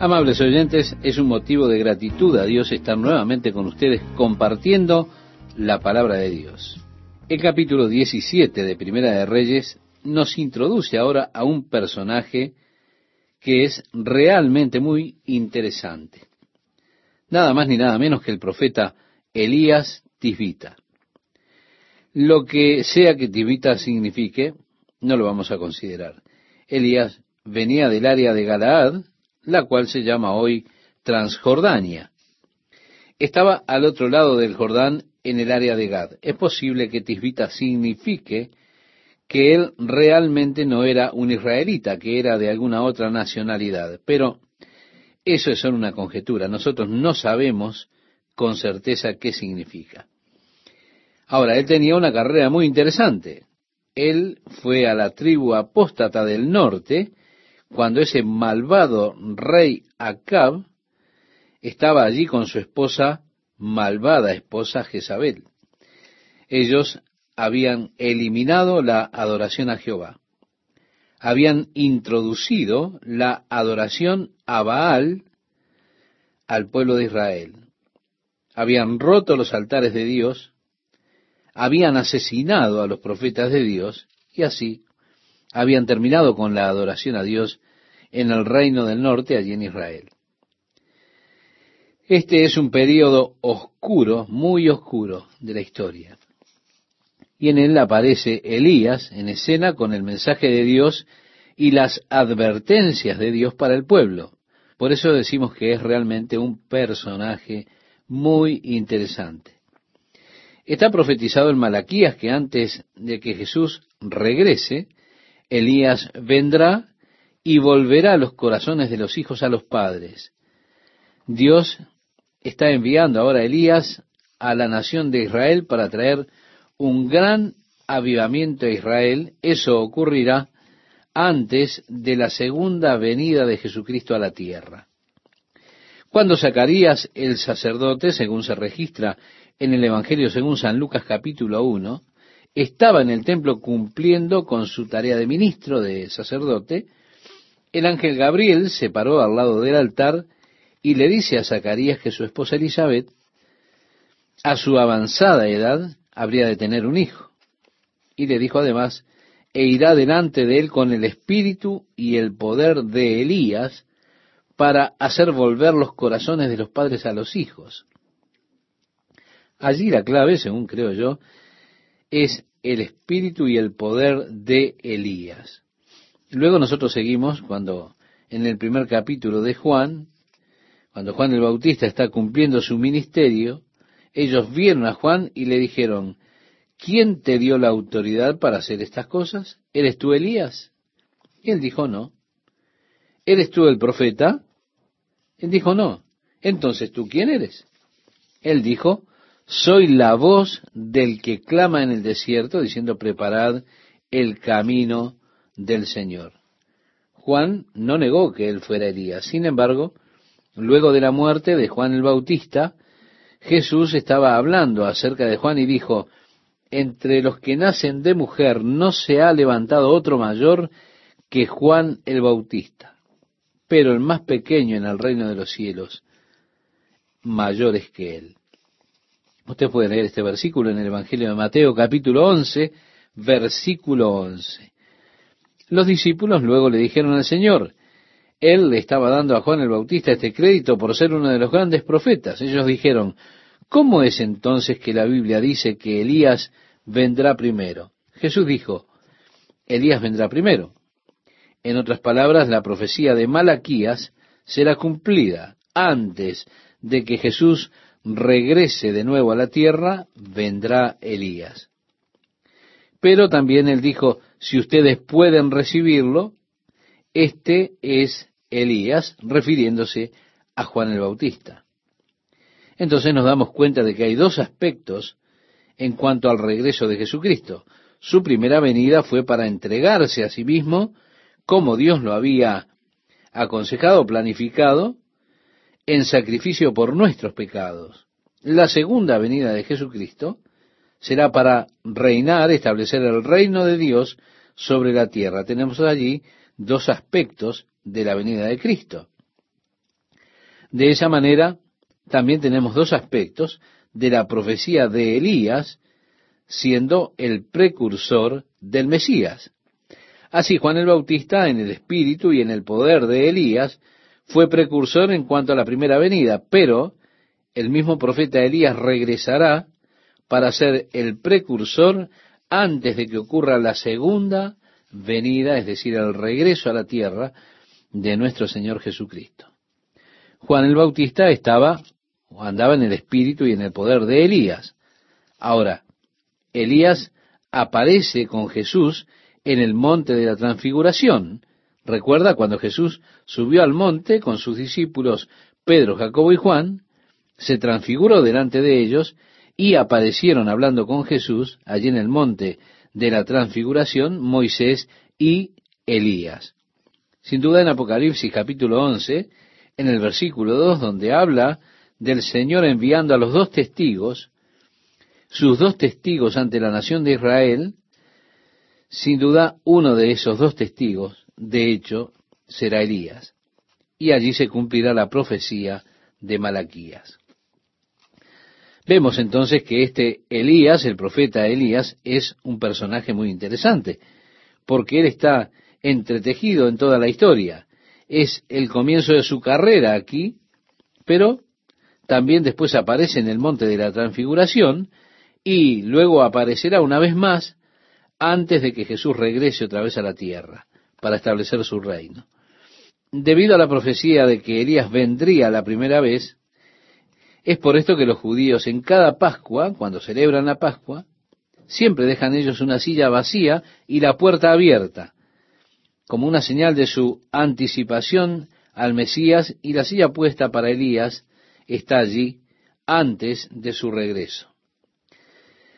Amables oyentes, es un motivo de gratitud a Dios estar nuevamente con ustedes compartiendo la palabra de Dios. El capítulo 17 de Primera de Reyes nos introduce ahora a un personaje que es realmente muy interesante. Nada más ni nada menos que el profeta Elías Tisbita. Lo que sea que Tisbita signifique, no lo vamos a considerar. Elías venía del área de Galaad, la cual se llama hoy Transjordania. Estaba al otro lado del Jordán en el área de Gad. Es posible que Tisbita signifique que él realmente no era un israelita, que era de alguna otra nacionalidad. Pero eso es solo una conjetura. Nosotros no sabemos con certeza qué significa. Ahora, él tenía una carrera muy interesante. Él fue a la tribu apóstata del norte cuando ese malvado rey Acab estaba allí con su esposa, malvada esposa Jezabel. Ellos habían eliminado la adoración a Jehová. Habían introducido la adoración a Baal al pueblo de Israel. Habían roto los altares de Dios, habían asesinado a los profetas de Dios y así habían terminado con la adoración a Dios en el reino del norte, allí en Israel. Este es un periodo oscuro, muy oscuro de la historia. Y en él aparece Elías en escena con el mensaje de Dios y las advertencias de Dios para el pueblo. Por eso decimos que es realmente un personaje muy interesante. Está profetizado en Malaquías que antes de que Jesús regrese, Elías vendrá y volverá los corazones de los hijos a los padres. Dios está enviando ahora a Elías a la nación de Israel para traer un gran avivamiento a Israel. Eso ocurrirá antes de la segunda venida de Jesucristo a la tierra. Cuando Zacarías el sacerdote, según se registra en el Evangelio según San Lucas capítulo 1, estaba en el templo cumpliendo con su tarea de ministro, de sacerdote, el ángel Gabriel se paró al lado del altar y le dice a Zacarías que su esposa Elizabeth, a su avanzada edad, habría de tener un hijo. Y le dijo además, e irá delante de él con el espíritu y el poder de Elías para hacer volver los corazones de los padres a los hijos. Allí la clave, según creo yo, es el espíritu y el poder de Elías. Luego nosotros seguimos cuando en el primer capítulo de Juan, cuando Juan el Bautista está cumpliendo su ministerio, ellos vieron a Juan y le dijeron, ¿quién te dio la autoridad para hacer estas cosas? ¿Eres tú Elías? Y él dijo, no. ¿Eres tú el profeta? Él dijo, no. Entonces, ¿tú quién eres? Él dijo, soy la voz del que clama en el desierto, diciendo, preparad el camino del Señor. Juan no negó que él fuera Elías. Sin embargo, luego de la muerte de Juan el Bautista, Jesús estaba hablando acerca de Juan y dijo, entre los que nacen de mujer no se ha levantado otro mayor que Juan el Bautista, pero el más pequeño en el reino de los cielos, mayor es que él. Usted puede leer este versículo en el Evangelio de Mateo capítulo 11, versículo 11. Los discípulos luego le dijeron al Señor, Él le estaba dando a Juan el Bautista este crédito por ser uno de los grandes profetas. Ellos dijeron, ¿cómo es entonces que la Biblia dice que Elías vendrá primero? Jesús dijo, Elías vendrá primero. En otras palabras, la profecía de Malaquías será cumplida antes de que Jesús regrese de nuevo a la tierra, vendrá Elías. Pero también él dijo, si ustedes pueden recibirlo, este es Elías, refiriéndose a Juan el Bautista. Entonces nos damos cuenta de que hay dos aspectos en cuanto al regreso de Jesucristo. Su primera venida fue para entregarse a sí mismo, como Dios lo había aconsejado, planificado, en sacrificio por nuestros pecados. La segunda venida de Jesucristo será para reinar, establecer el reino de Dios sobre la tierra. Tenemos allí dos aspectos de la venida de Cristo. De esa manera, también tenemos dos aspectos de la profecía de Elías siendo el precursor del Mesías. Así Juan el Bautista, en el espíritu y en el poder de Elías, fue precursor en cuanto a la primera venida, pero el mismo profeta Elías regresará para ser el precursor antes de que ocurra la segunda venida, es decir, el regreso a la tierra de nuestro Señor Jesucristo. Juan el Bautista estaba o andaba en el espíritu y en el poder de Elías. Ahora, Elías aparece con Jesús en el monte de la transfiguración. Recuerda cuando Jesús subió al monte con sus discípulos Pedro, Jacobo y Juan, se transfiguró delante de ellos y aparecieron hablando con Jesús allí en el monte de la transfiguración Moisés y Elías. Sin duda en Apocalipsis capítulo 11, en el versículo 2, donde habla del Señor enviando a los dos testigos, sus dos testigos ante la nación de Israel, sin duda uno de esos dos testigos, de hecho, será Elías. Y allí se cumplirá la profecía de Malaquías. Vemos entonces que este Elías, el profeta Elías, es un personaje muy interesante, porque él está entretejido en toda la historia. Es el comienzo de su carrera aquí, pero también después aparece en el monte de la transfiguración y luego aparecerá una vez más antes de que Jesús regrese otra vez a la tierra para establecer su reino. Debido a la profecía de que Elías vendría la primera vez, es por esto que los judíos en cada Pascua, cuando celebran la Pascua, siempre dejan ellos una silla vacía y la puerta abierta, como una señal de su anticipación al Mesías y la silla puesta para Elías está allí antes de su regreso.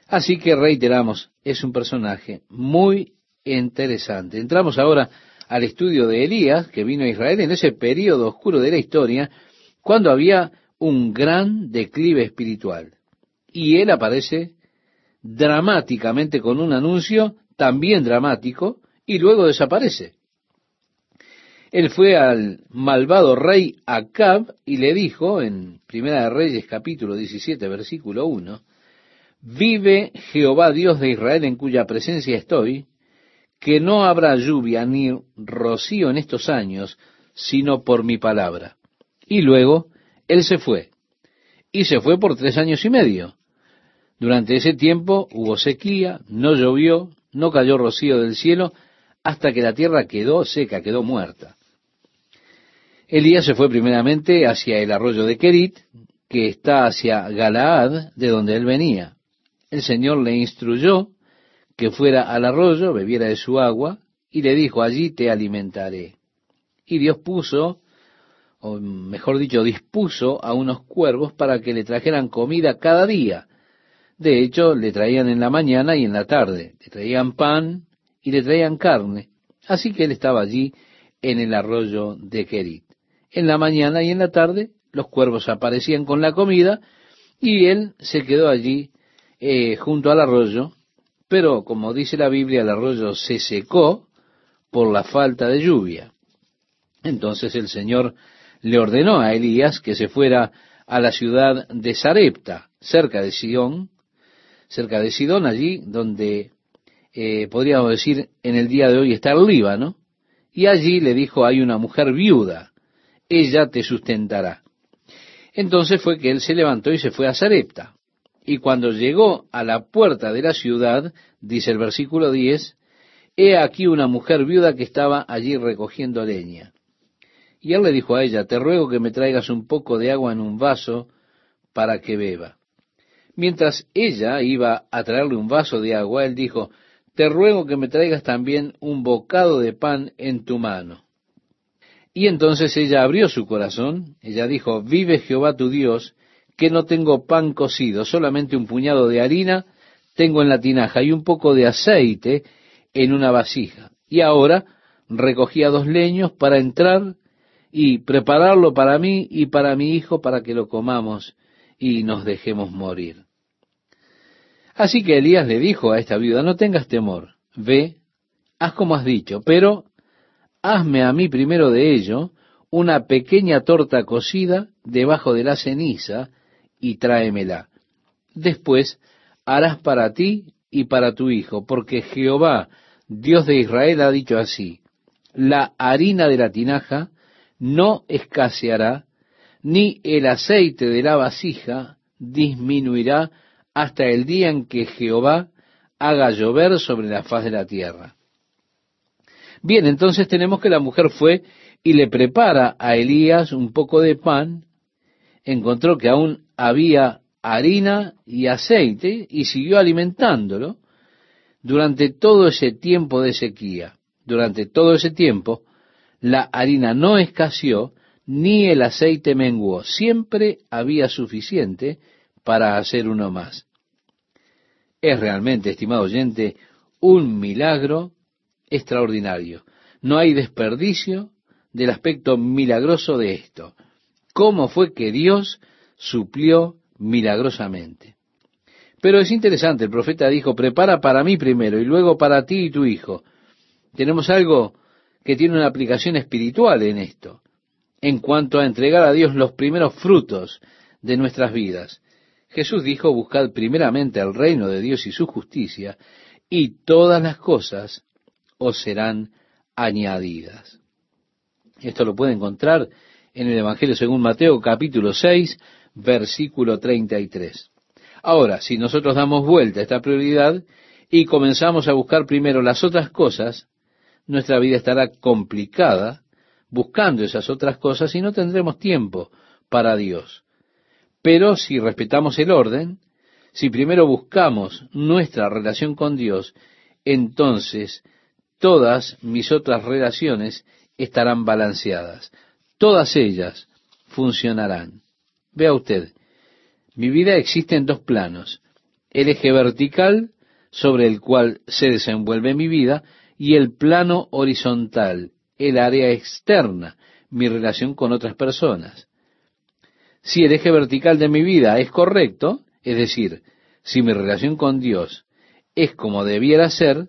Así que reiteramos, es un personaje muy interesante. Entramos ahora al estudio de Elías, que vino a Israel en ese periodo oscuro de la historia, cuando había un gran declive espiritual. Y él aparece dramáticamente con un anuncio también dramático y luego desaparece. Él fue al malvado rey Acab y le dijo en Primera de Reyes capítulo 17 versículo 1, Vive Jehová Dios de Israel en cuya presencia estoy, que no habrá lluvia ni rocío en estos años, sino por mi palabra. Y luego él se fue, y se fue por tres años y medio. Durante ese tiempo hubo sequía, no llovió, no cayó rocío del cielo, hasta que la tierra quedó seca, quedó muerta. Elías se fue primeramente hacia el arroyo de Kerit, que está hacia Galaad, de donde él venía. El Señor le instruyó que fuera al arroyo, bebiera de su agua, y le dijo, allí te alimentaré. Y Dios puso, o mejor dicho, dispuso a unos cuervos para que le trajeran comida cada día. De hecho, le traían en la mañana y en la tarde, le traían pan y le traían carne. Así que él estaba allí en el arroyo de Kerit. En la mañana y en la tarde los cuervos aparecían con la comida y él se quedó allí eh, junto al arroyo, pero como dice la Biblia, el arroyo se secó por la falta de lluvia. Entonces el Señor le ordenó a Elías que se fuera a la ciudad de Sarepta, cerca de Sidón, cerca de Sidón, allí donde eh, podríamos decir en el día de hoy está el Líbano, y allí le dijo hay una mujer viuda ella te sustentará. Entonces fue que él se levantó y se fue a Sarepta. Y cuando llegó a la puerta de la ciudad, dice el versículo 10, he aquí una mujer viuda que estaba allí recogiendo leña. Y él le dijo a ella, te ruego que me traigas un poco de agua en un vaso para que beba. Mientras ella iba a traerle un vaso de agua, él dijo, te ruego que me traigas también un bocado de pan en tu mano. Y entonces ella abrió su corazón, ella dijo, vive Jehová tu Dios, que no tengo pan cocido, solamente un puñado de harina tengo en la tinaja y un poco de aceite en una vasija. Y ahora recogía dos leños para entrar y prepararlo para mí y para mi hijo para que lo comamos y nos dejemos morir. Así que Elías le dijo a esta viuda, no tengas temor, ve, haz como has dicho, pero hazme a mí primero de ello una pequeña torta cocida debajo de la ceniza y tráemela. Después harás para ti y para tu hijo, porque Jehová, Dios de Israel, ha dicho así, la harina de la tinaja no escaseará, ni el aceite de la vasija disminuirá hasta el día en que Jehová haga llover sobre la faz de la tierra. Bien, entonces tenemos que la mujer fue y le prepara a Elías un poco de pan, encontró que aún había harina y aceite y siguió alimentándolo durante todo ese tiempo de sequía. Durante todo ese tiempo, la harina no escaseó ni el aceite menguó. Siempre había suficiente para hacer uno más. Es realmente, estimado oyente, un milagro extraordinario. No hay desperdicio del aspecto milagroso de esto. ¿Cómo fue que Dios suplió milagrosamente? Pero es interesante, el profeta dijo, prepara para mí primero y luego para ti y tu hijo. Tenemos algo que tiene una aplicación espiritual en esto, en cuanto a entregar a Dios los primeros frutos de nuestras vidas. Jesús dijo, buscad primeramente el reino de Dios y su justicia, y todas las cosas os serán añadidas. Esto lo puede encontrar en el Evangelio según Mateo capítulo 6, versículo 33. Ahora, si nosotros damos vuelta a esta prioridad y comenzamos a buscar primero las otras cosas, nuestra vida estará complicada buscando esas otras cosas y no tendremos tiempo para Dios. Pero si respetamos el orden, si primero buscamos nuestra relación con Dios, entonces todas mis otras relaciones estarán balanceadas. Todas ellas funcionarán. Vea usted, mi vida existe en dos planos. El eje vertical sobre el cual se desenvuelve mi vida y el plano horizontal, el área externa, mi relación con otras personas. Si el eje vertical de mi vida es correcto, es decir, si mi relación con Dios es como debiera ser,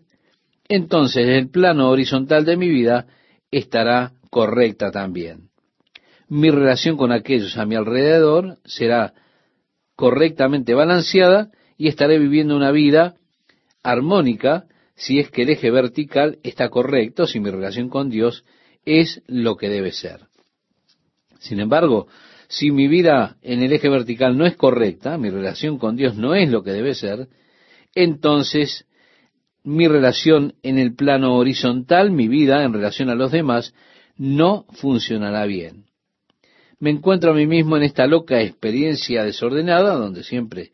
entonces el plano horizontal de mi vida estará correcta también. Mi relación con aquellos a mi alrededor será correctamente balanceada y estaré viviendo una vida armónica si es que el eje vertical está correcto, si mi relación con Dios es lo que debe ser. Sin embargo, si mi vida en el eje vertical no es correcta, mi relación con Dios no es lo que debe ser, entonces mi relación en el plano horizontal, mi vida en relación a los demás, no funcionará bien. Me encuentro a mí mismo en esta loca experiencia desordenada, donde siempre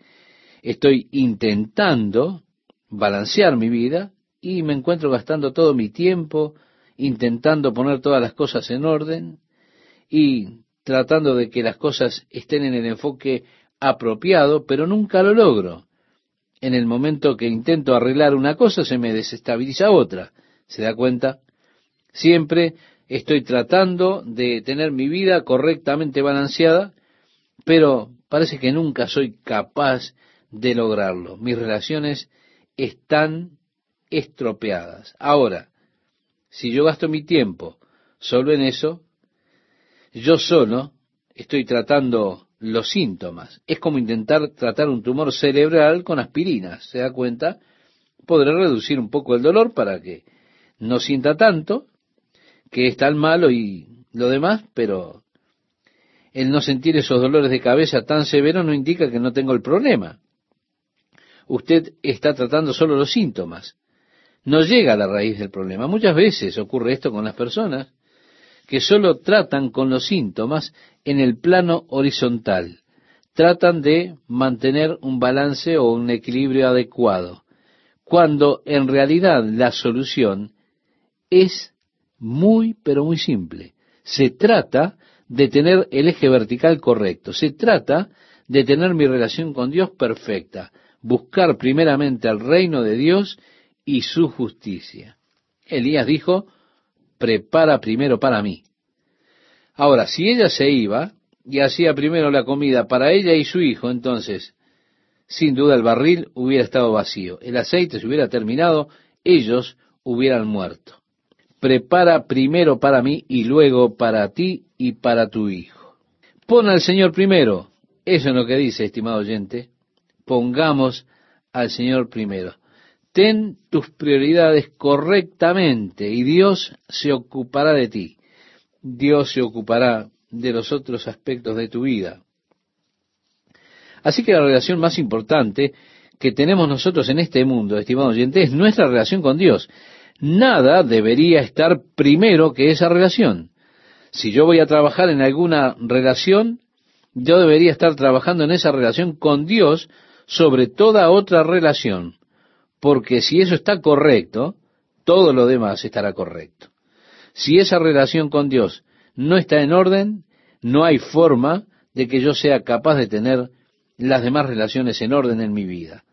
estoy intentando balancear mi vida y me encuentro gastando todo mi tiempo intentando poner todas las cosas en orden y tratando de que las cosas estén en el enfoque apropiado, pero nunca lo logro. En el momento que intento arreglar una cosa se me desestabiliza otra. ¿Se da cuenta? Siempre estoy tratando de tener mi vida correctamente balanceada, pero parece que nunca soy capaz de lograrlo. Mis relaciones están estropeadas. Ahora, si yo gasto mi tiempo solo en eso, yo solo estoy tratando los síntomas. Es como intentar tratar un tumor cerebral con aspirinas. ¿Se da cuenta? Podré reducir un poco el dolor para que no sienta tanto, que es tan malo y lo demás, pero el no sentir esos dolores de cabeza tan severos no indica que no tengo el problema usted está tratando solo los síntomas. No llega a la raíz del problema. Muchas veces ocurre esto con las personas que solo tratan con los síntomas en el plano horizontal. Tratan de mantener un balance o un equilibrio adecuado, cuando en realidad la solución es muy, pero muy simple. Se trata de tener el eje vertical correcto. Se trata de tener mi relación con Dios perfecta buscar primeramente al reino de Dios y su justicia. Elías dijo, prepara primero para mí. Ahora, si ella se iba y hacía primero la comida para ella y su hijo, entonces, sin duda el barril hubiera estado vacío, el aceite se hubiera terminado, ellos hubieran muerto. Prepara primero para mí y luego para ti y para tu hijo. Pon al Señor primero. Eso es lo que dice, estimado oyente. Pongamos al Señor primero. Ten tus prioridades correctamente y Dios se ocupará de ti. Dios se ocupará de los otros aspectos de tu vida. Así que la relación más importante que tenemos nosotros en este mundo, estimado oyente, es nuestra relación con Dios. Nada debería estar primero que esa relación. Si yo voy a trabajar en alguna relación, yo debería estar trabajando en esa relación con Dios sobre toda otra relación. Porque si eso está correcto, todo lo demás estará correcto. Si esa relación con Dios no está en orden, no hay forma de que yo sea capaz de tener las demás relaciones en orden en mi vida.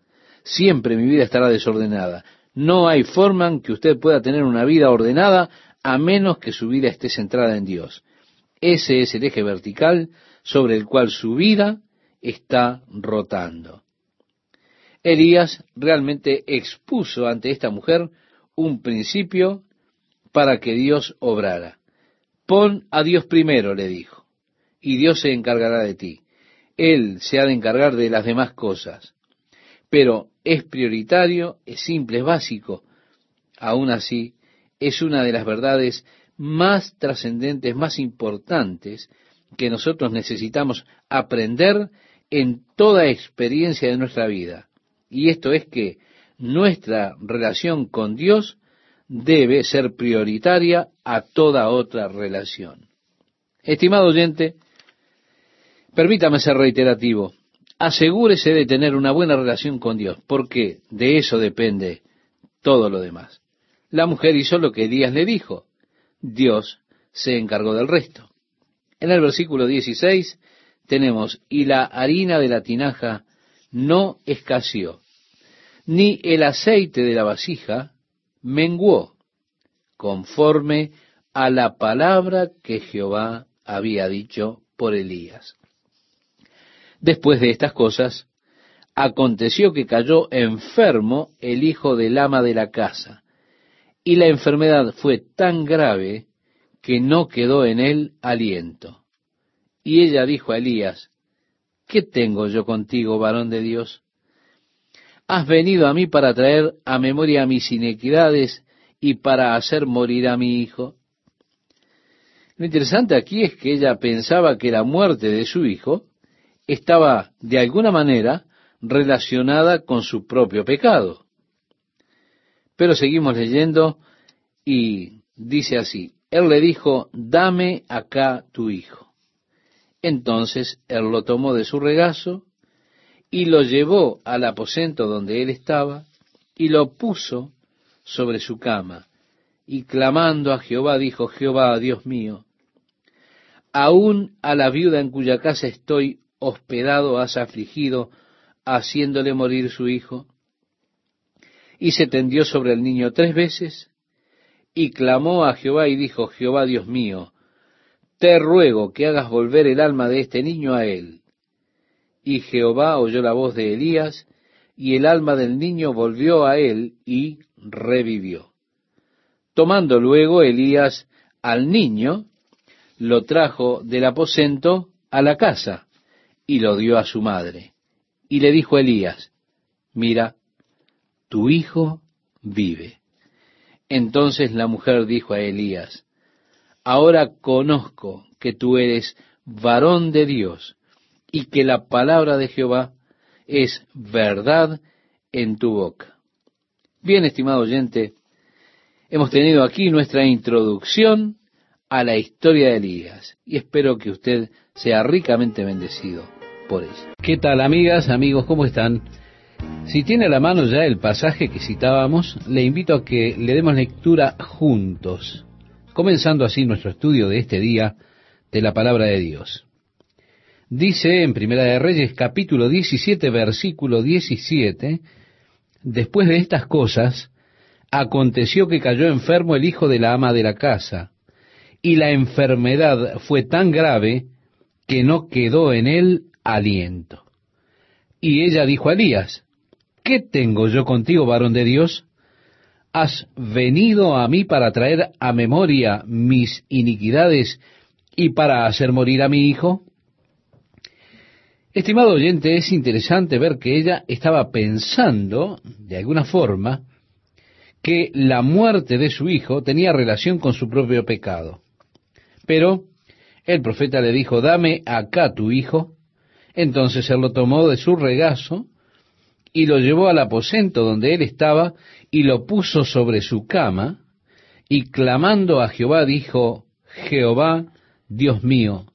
Siempre mi vida estará desordenada. No hay forma en que usted pueda tener una vida ordenada a menos que su vida esté centrada en Dios. Ese es el eje vertical sobre el cual su vida está rotando. Elías realmente expuso ante esta mujer un principio para que Dios obrara. Pon a Dios primero, le dijo, y Dios se encargará de ti. Él se ha de encargar de las demás cosas. Pero es prioritario, es simple, es básico. Aún así, es una de las verdades más trascendentes, más importantes que nosotros necesitamos aprender en toda experiencia de nuestra vida. Y esto es que nuestra relación con Dios debe ser prioritaria a toda otra relación. Estimado oyente, permítame ser reiterativo. Asegúrese de tener una buena relación con Dios, porque de eso depende todo lo demás. La mujer hizo lo que Elías le dijo. Dios se encargó del resto. En el versículo 16 tenemos, y la harina de la tinaja no escaseó, ni el aceite de la vasija menguó, conforme a la palabra que Jehová había dicho por Elías. Después de estas cosas, aconteció que cayó enfermo el hijo del ama de la casa, y la enfermedad fue tan grave que no quedó en él aliento. Y ella dijo a Elías, ¿qué tengo yo contigo, varón de Dios? Has venido a mí para traer a memoria mis inequidades y para hacer morir a mi hijo. Lo interesante aquí es que ella pensaba que la muerte de su hijo estaba de alguna manera relacionada con su propio pecado. Pero seguimos leyendo y dice así, él le dijo, dame acá tu hijo. Entonces él lo tomó de su regazo y lo llevó al aposento donde él estaba y lo puso sobre su cama. Y clamando a Jehová dijo, Jehová, Dios mío, aún a la viuda en cuya casa estoy hospedado has afligido, haciéndole morir su hijo. Y se tendió sobre el niño tres veces y clamó a Jehová y dijo, Jehová Dios mío, te ruego que hagas volver el alma de este niño a él. Y Jehová oyó la voz de Elías, y el alma del niño volvió a él y revivió. Tomando luego Elías al niño, lo trajo del aposento a la casa y lo dio a su madre. Y le dijo Elías, mira, tu hijo vive. Entonces la mujer dijo a Elías, ahora conozco que tú eres varón de Dios y que la palabra de Jehová es verdad en tu boca. Bien, estimado oyente, hemos tenido aquí nuestra introducción a la historia de Elías y espero que usted sea ricamente bendecido por ella. ¿Qué tal amigas, amigos, cómo están? Si tiene a la mano ya el pasaje que citábamos, le invito a que le demos lectura juntos, comenzando así nuestro estudio de este día de la palabra de Dios. Dice en Primera de Reyes capítulo 17 versículo 17, después de estas cosas, aconteció que cayó enfermo el hijo de la ama de la casa, y la enfermedad fue tan grave que no quedó en él aliento. Y ella dijo a Elías, ¿qué tengo yo contigo, varón de Dios? ¿Has venido a mí para traer a memoria mis iniquidades y para hacer morir a mi hijo? Estimado oyente, es interesante ver que ella estaba pensando, de alguna forma, que la muerte de su hijo tenía relación con su propio pecado. Pero el profeta le dijo, dame acá tu hijo. Entonces él lo tomó de su regazo y lo llevó al aposento donde él estaba y lo puso sobre su cama y clamando a Jehová dijo, Jehová, Dios mío,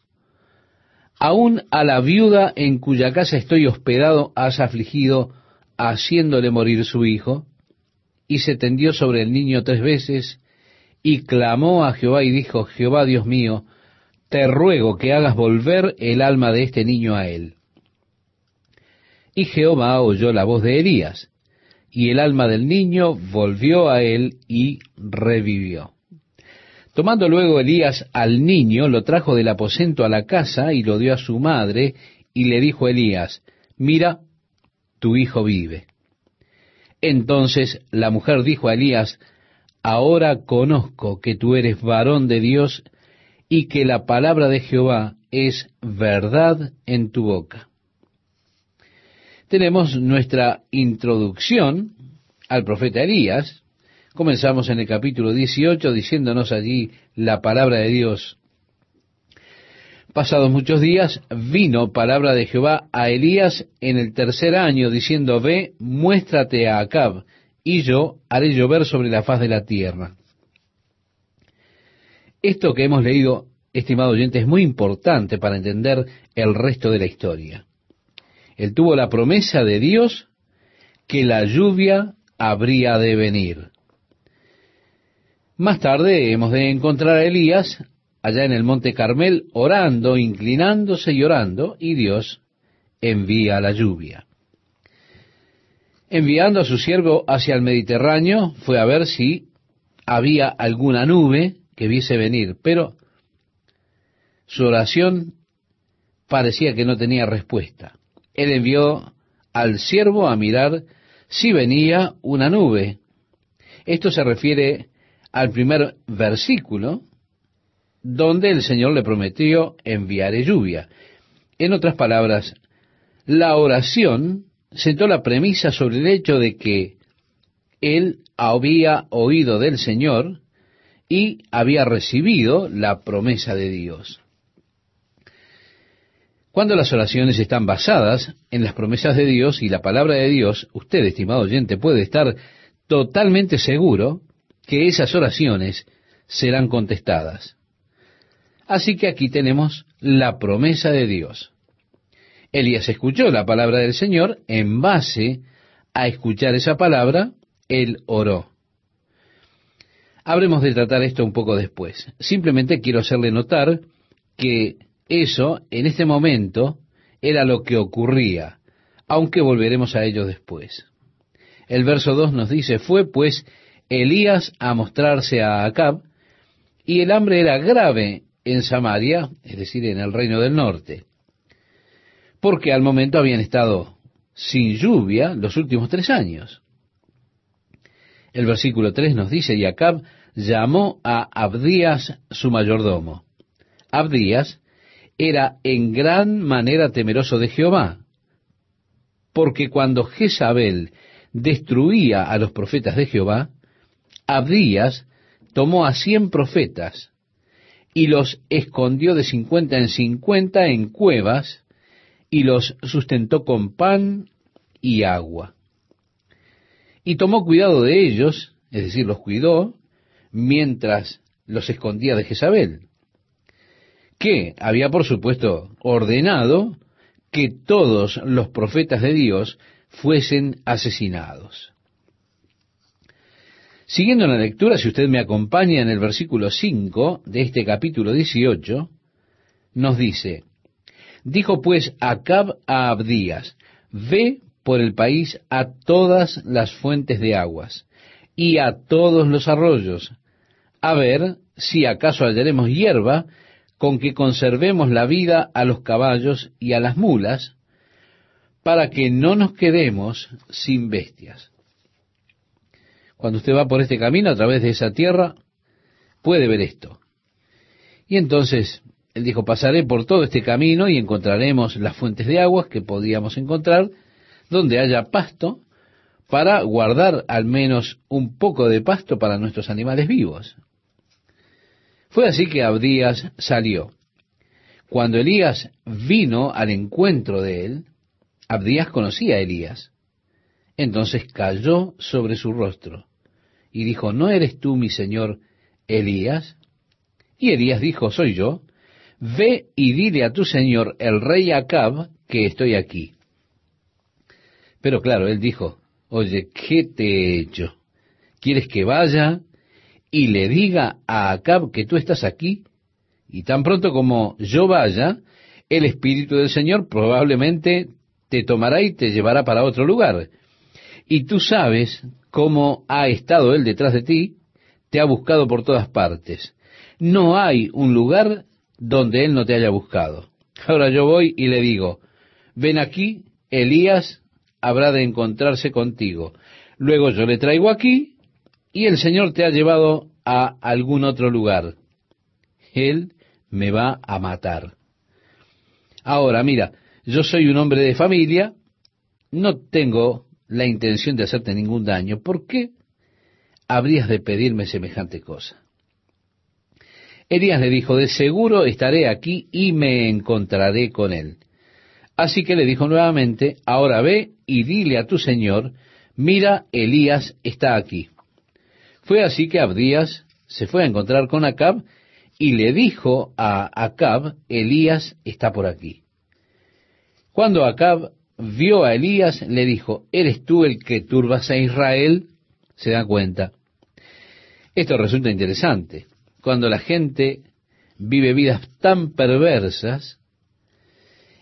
aún a la viuda en cuya casa estoy hospedado has afligido haciéndole morir su hijo y se tendió sobre el niño tres veces, y clamó a Jehová y dijo, Jehová Dios mío, te ruego que hagas volver el alma de este niño a él. Y Jehová oyó la voz de Elías, y el alma del niño volvió a él y revivió. Tomando luego Elías al niño, lo trajo del aposento a la casa y lo dio a su madre, y le dijo Elías, mira, tu hijo vive. Entonces la mujer dijo a Elías, Ahora conozco que tú eres varón de Dios y que la palabra de Jehová es verdad en tu boca. Tenemos nuestra introducción al profeta Elías. Comenzamos en el capítulo 18 diciéndonos allí la palabra de Dios Pasados muchos días, vino palabra de Jehová a Elías en el tercer año, diciendo, Ve, muéstrate a Acab, y yo haré llover sobre la faz de la tierra. Esto que hemos leído, estimado oyente, es muy importante para entender el resto de la historia. Él tuvo la promesa de Dios que la lluvia habría de venir. Más tarde hemos de encontrar a Elías allá en el monte Carmel, orando, inclinándose y orando, y Dios envía la lluvia. Enviando a su siervo hacia el Mediterráneo, fue a ver si había alguna nube que viese venir, pero su oración parecía que no tenía respuesta. Él envió al siervo a mirar si venía una nube. Esto se refiere al primer versículo donde el Señor le prometió enviar lluvia. En otras palabras, la oración sentó la premisa sobre el hecho de que él había oído del Señor y había recibido la promesa de Dios. Cuando las oraciones están basadas en las promesas de Dios y la palabra de Dios, usted, estimado oyente, puede estar totalmente seguro que esas oraciones serán contestadas. Así que aquí tenemos la promesa de Dios. Elías escuchó la palabra del Señor, en base a escuchar esa palabra, él oró. Habremos de tratar esto un poco después. Simplemente quiero hacerle notar que eso, en este momento, era lo que ocurría, aunque volveremos a ello después. El verso 2 nos dice, fue pues Elías a mostrarse a Acab, y el hambre era grave en Samaria, es decir, en el reino del norte, porque al momento habían estado sin lluvia los últimos tres años. El versículo 3 nos dice, y llamó a Abdías su mayordomo. Abdías era en gran manera temeroso de Jehová, porque cuando Jezabel destruía a los profetas de Jehová, Abdías tomó a cien profetas y los escondió de cincuenta en cincuenta en cuevas y los sustentó con pan y agua. Y tomó cuidado de ellos, es decir, los cuidó, mientras los escondía de Jezabel, que había por supuesto ordenado que todos los profetas de Dios fuesen asesinados. Siguiendo la lectura, si usted me acompaña en el versículo 5 de este capítulo 18, nos dice, dijo pues Acab a Abdías, ve por el país a todas las fuentes de aguas y a todos los arroyos, a ver si acaso hallaremos hierba con que conservemos la vida a los caballos y a las mulas, para que no nos quedemos sin bestias. Cuando usted va por este camino a través de esa tierra, puede ver esto. Y entonces él dijo, pasaré por todo este camino y encontraremos las fuentes de aguas que podíamos encontrar, donde haya pasto, para guardar al menos un poco de pasto para nuestros animales vivos. Fue así que Abdías salió. Cuando Elías vino al encuentro de él, Abdías conocía a Elías. Entonces cayó sobre su rostro y dijo, ¿no eres tú mi señor Elías? Y Elías dijo, soy yo. Ve y dile a tu señor el rey Acab que estoy aquí. Pero claro, él dijo, oye, ¿qué te he hecho? ¿Quieres que vaya y le diga a Acab que tú estás aquí? Y tan pronto como yo vaya, el Espíritu del Señor probablemente te tomará y te llevará para otro lugar. Y tú sabes cómo ha estado Él detrás de ti, te ha buscado por todas partes. No hay un lugar donde Él no te haya buscado. Ahora yo voy y le digo, ven aquí, Elías habrá de encontrarse contigo. Luego yo le traigo aquí y el Señor te ha llevado a algún otro lugar. Él me va a matar. Ahora, mira, yo soy un hombre de familia, no tengo la intención de hacerte ningún daño. ¿Por qué habrías de pedirme semejante cosa? Elías le dijo, de seguro estaré aquí y me encontraré con él. Así que le dijo nuevamente, ahora ve y dile a tu señor, mira, Elías está aquí. Fue así que Abdías se fue a encontrar con Acab y le dijo a Acab, Elías está por aquí. Cuando Acab vio a Elías, le dijo, ¿eres tú el que turbas a Israel? Se da cuenta. Esto resulta interesante. Cuando la gente vive vidas tan perversas,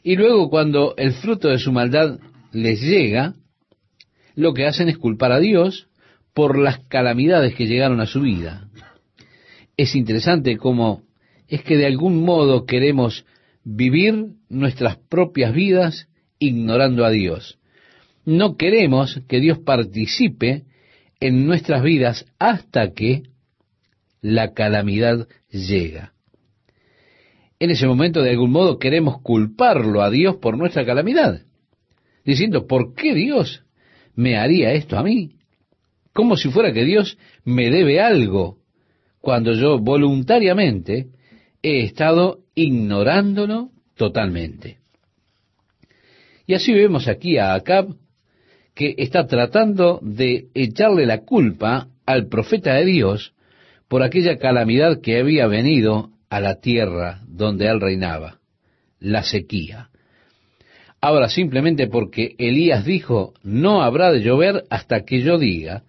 y luego cuando el fruto de su maldad les llega, lo que hacen es culpar a Dios por las calamidades que llegaron a su vida. Es interesante cómo es que de algún modo queremos vivir nuestras propias vidas ignorando a Dios. No queremos que Dios participe en nuestras vidas hasta que la calamidad llega. En ese momento, de algún modo, queremos culparlo a Dios por nuestra calamidad, diciendo, ¿por qué Dios me haría esto a mí? Como si fuera que Dios me debe algo, cuando yo voluntariamente he estado ignorándolo totalmente. Y así vemos aquí a Acab, que está tratando de echarle la culpa al profeta de Dios por aquella calamidad que había venido a la tierra donde él reinaba, la sequía. Ahora, simplemente porque Elías dijo, no habrá de llover hasta que yo diga,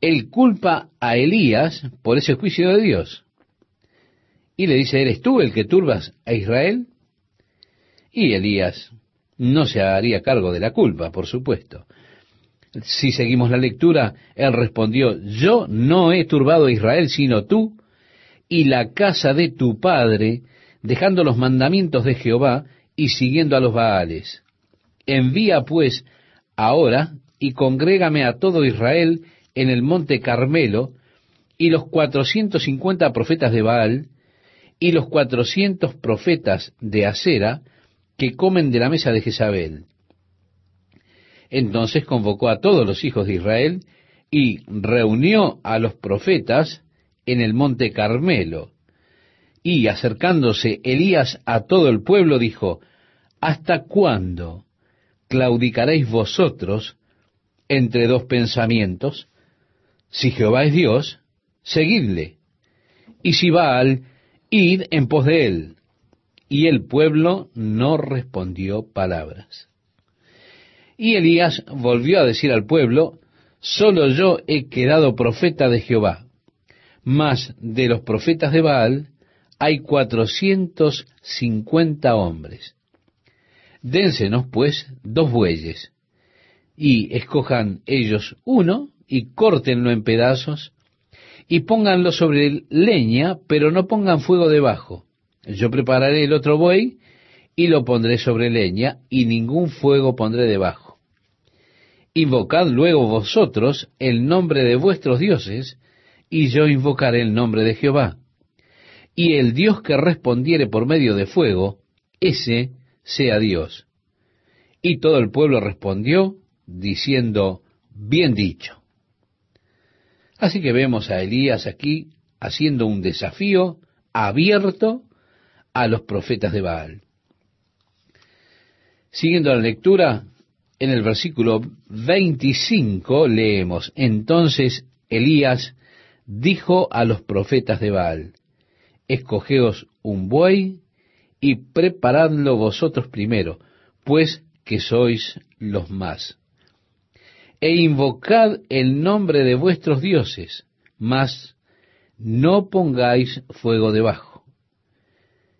él culpa a Elías por ese juicio de Dios. Y le dice, ¿eres tú el que turbas a Israel? Y Elías no se haría cargo de la culpa, por supuesto. Si seguimos la lectura, él respondió, yo no he turbado a Israel, sino tú y la casa de tu padre, dejando los mandamientos de Jehová y siguiendo a los Baales. Envía pues ahora y congrégame a todo Israel en el monte Carmelo, y los cuatrocientos cincuenta profetas de Baal, y los cuatrocientos profetas de Acera, que comen de la mesa de Jezabel. Entonces convocó a todos los hijos de Israel y reunió a los profetas en el monte Carmelo. Y acercándose Elías a todo el pueblo dijo, ¿Hasta cuándo claudicaréis vosotros entre dos pensamientos? Si Jehová es Dios, seguidle. Y si Baal, id en pos de él. Y el pueblo no respondió palabras. Y Elías volvió a decir al pueblo, solo yo he quedado profeta de Jehová, mas de los profetas de Baal hay cuatrocientos cincuenta hombres. Dénsenos, pues, dos bueyes, y escojan ellos uno, y córtenlo en pedazos, y pónganlo sobre leña, pero no pongan fuego debajo, yo prepararé el otro buey y lo pondré sobre leña y ningún fuego pondré debajo. Invocad luego vosotros el nombre de vuestros dioses, y yo invocaré el nombre de Jehová. Y el Dios que respondiere por medio de fuego, ese sea Dios. Y todo el pueblo respondió, diciendo, bien dicho. Así que vemos a Elías aquí haciendo un desafío abierto a los profetas de Baal. Siguiendo la lectura, en el versículo 25 leemos, entonces Elías dijo a los profetas de Baal, escogeos un buey y preparadlo vosotros primero, pues que sois los más. E invocad el nombre de vuestros dioses, mas no pongáis fuego debajo.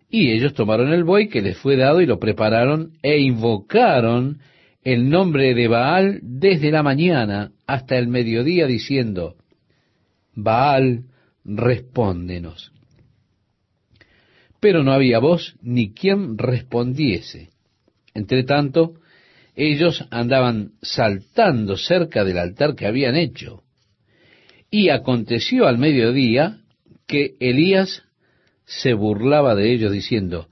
Y ellos tomaron el buey que les fue dado y lo prepararon e invocaron el nombre de Baal desde la mañana hasta el mediodía diciendo, Baal, respóndenos. Pero no había voz ni quien respondiese. Entre tanto, ellos andaban saltando cerca del altar que habían hecho. Y aconteció al mediodía que Elías se burlaba de ellos diciendo,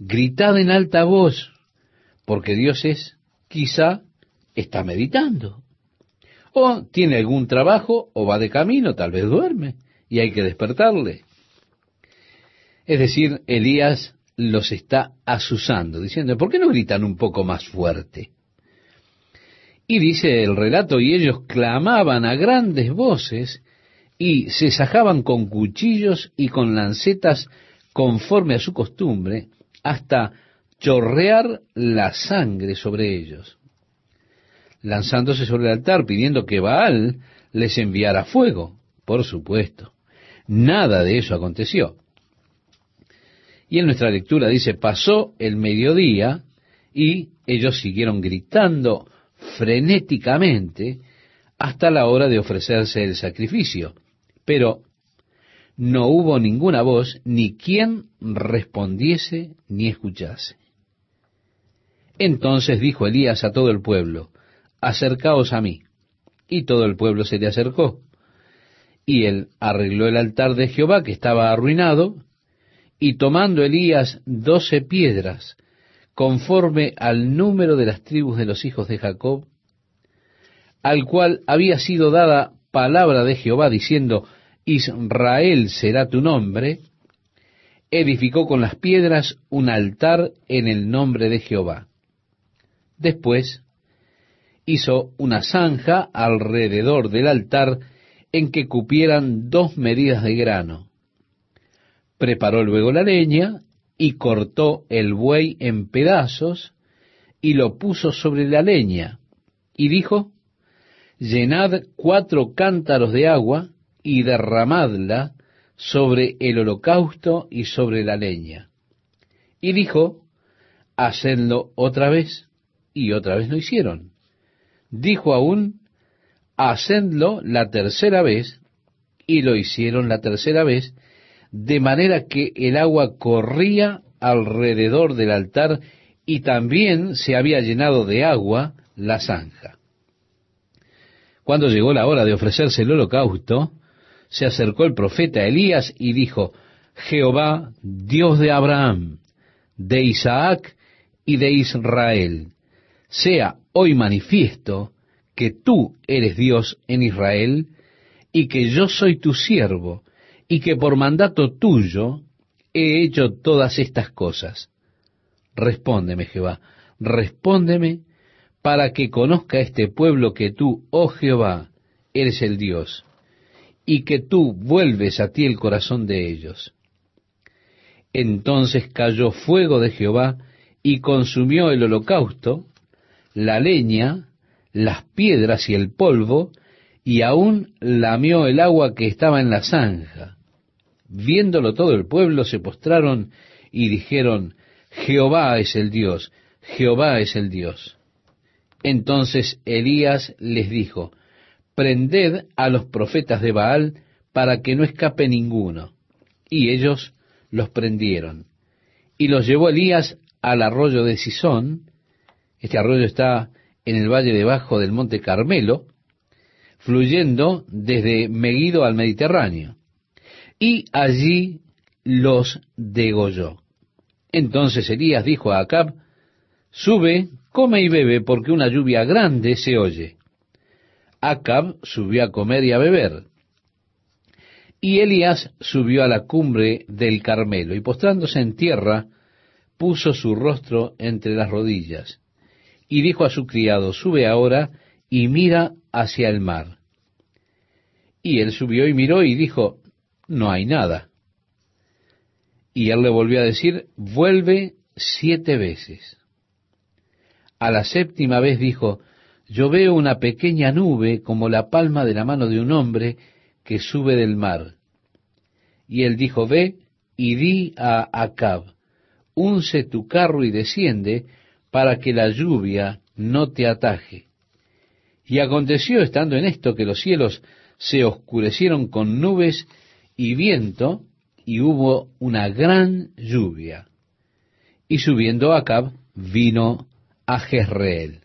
gritad en alta voz, porque Dios es, quizá, está meditando. O tiene algún trabajo, o va de camino, tal vez duerme, y hay que despertarle. Es decir, Elías los está asusando, diciendo, ¿por qué no gritan un poco más fuerte? Y dice el relato, y ellos clamaban a grandes voces y se sajaban con cuchillos y con lancetas conforme a su costumbre, hasta chorrear la sangre sobre ellos, lanzándose sobre el altar pidiendo que Baal les enviara fuego. Por supuesto, nada de eso aconteció. Y en nuestra lectura dice, pasó el mediodía y ellos siguieron gritando frenéticamente hasta la hora de ofrecerse el sacrificio. Pero no hubo ninguna voz, ni quien respondiese ni escuchase. Entonces dijo Elías a todo el pueblo, acercaos a mí. Y todo el pueblo se le acercó. Y él arregló el altar de Jehová que estaba arruinado, y tomando Elías doce piedras, conforme al número de las tribus de los hijos de Jacob, al cual había sido dada palabra de Jehová diciendo, Israel será tu nombre, edificó con las piedras un altar en el nombre de Jehová. Después hizo una zanja alrededor del altar en que cupieran dos medidas de grano. Preparó luego la leña y cortó el buey en pedazos y lo puso sobre la leña y dijo, llenad cuatro cántaros de agua y derramadla sobre el holocausto y sobre la leña. Y dijo, hacedlo otra vez, y otra vez lo hicieron. Dijo aún, hacedlo la tercera vez, y lo hicieron la tercera vez, de manera que el agua corría alrededor del altar y también se había llenado de agua la zanja. Cuando llegó la hora de ofrecerse el holocausto, se acercó el profeta Elías y dijo, Jehová, Dios de Abraham, de Isaac y de Israel, sea hoy manifiesto que tú eres Dios en Israel y que yo soy tu siervo y que por mandato tuyo he hecho todas estas cosas. Respóndeme, Jehová, respóndeme para que conozca este pueblo que tú, oh Jehová, eres el Dios y que tú vuelves a ti el corazón de ellos. Entonces cayó fuego de Jehová y consumió el holocausto, la leña, las piedras y el polvo, y aún lamió el agua que estaba en la zanja. Viéndolo todo el pueblo se postraron y dijeron, Jehová es el Dios, Jehová es el Dios. Entonces Elías les dijo, prended a los profetas de Baal para que no escape ninguno. Y ellos los prendieron. Y los llevó Elías al arroyo de Sisón. Este arroyo está en el valle debajo del monte Carmelo, fluyendo desde Megido al Mediterráneo. Y allí los degolló. Entonces Elías dijo a Acab, Sube, come y bebe, porque una lluvia grande se oye. Acab subió a comer y a beber. Y Elías subió a la cumbre del Carmelo, y postrándose en tierra, puso su rostro entre las rodillas, y dijo a su criado, Sube ahora y mira hacia el mar. Y él subió y miró y dijo, No hay nada. Y él le volvió a decir, Vuelve siete veces. A la séptima vez dijo, yo veo una pequeña nube como la palma de la mano de un hombre que sube del mar. Y él dijo, ve y di a Acab, unce tu carro y desciende para que la lluvia no te ataje. Y aconteció estando en esto que los cielos se oscurecieron con nubes y viento, y hubo una gran lluvia. Y subiendo Acab, vino a Jezreel,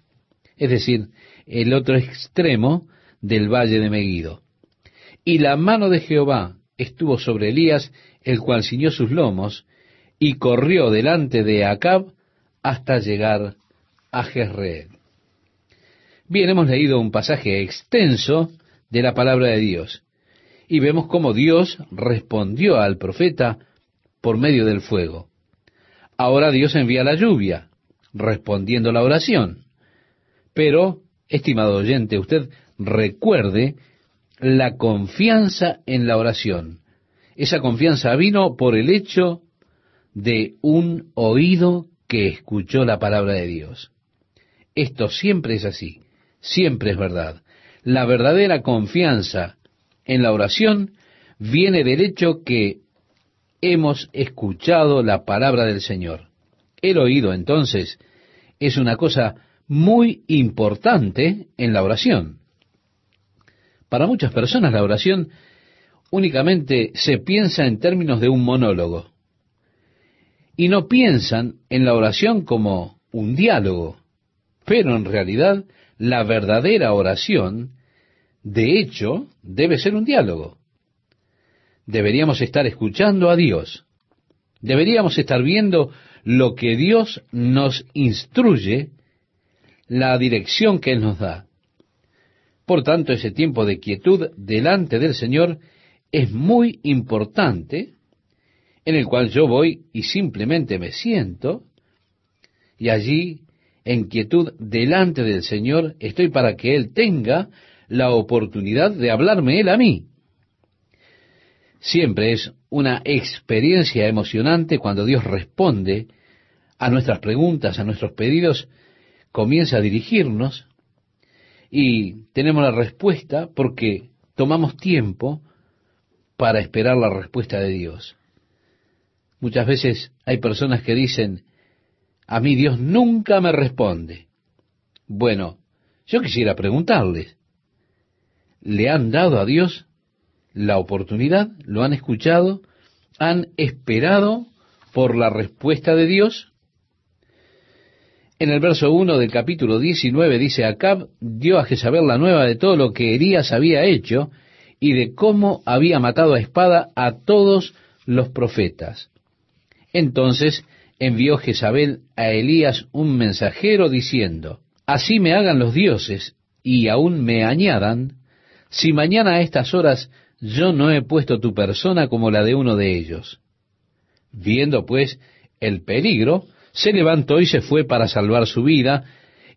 es decir, el otro extremo del valle de Megido. Y la mano de Jehová estuvo sobre Elías, el cual ciñó sus lomos, y corrió delante de Acab hasta llegar a Jezreel. Bien, hemos leído un pasaje extenso de la palabra de Dios, y vemos cómo Dios respondió al profeta por medio del fuego. Ahora Dios envía la lluvia, respondiendo la oración. Pero, estimado oyente, usted recuerde la confianza en la oración. Esa confianza vino por el hecho de un oído que escuchó la palabra de Dios. Esto siempre es así, siempre es verdad. La verdadera confianza en la oración viene del hecho que hemos escuchado la palabra del Señor. El oído, entonces, es una cosa muy importante en la oración. Para muchas personas la oración únicamente se piensa en términos de un monólogo y no piensan en la oración como un diálogo, pero en realidad la verdadera oración, de hecho, debe ser un diálogo. Deberíamos estar escuchando a Dios. Deberíamos estar viendo lo que Dios nos instruye, la dirección que Él nos da. Por tanto, ese tiempo de quietud delante del Señor es muy importante, en el cual yo voy y simplemente me siento, y allí, en quietud delante del Señor, estoy para que Él tenga la oportunidad de hablarme Él a mí. Siempre es una experiencia emocionante cuando Dios responde a nuestras preguntas, a nuestros pedidos, comienza a dirigirnos y tenemos la respuesta porque tomamos tiempo para esperar la respuesta de Dios. Muchas veces hay personas que dicen, a mí Dios nunca me responde. Bueno, yo quisiera preguntarles, ¿le han dado a Dios la oportunidad, lo han escuchado, han esperado por la respuesta de Dios. En el verso 1 del capítulo 19 dice, Acab dio a Jezabel la nueva de todo lo que Elías había hecho y de cómo había matado a espada a todos los profetas. Entonces envió Jezabel a Elías un mensajero diciendo, Así me hagan los dioses y aún me añadan, si mañana a estas horas yo no he puesto tu persona como la de uno de ellos. Viendo pues el peligro, se levantó y se fue para salvar su vida,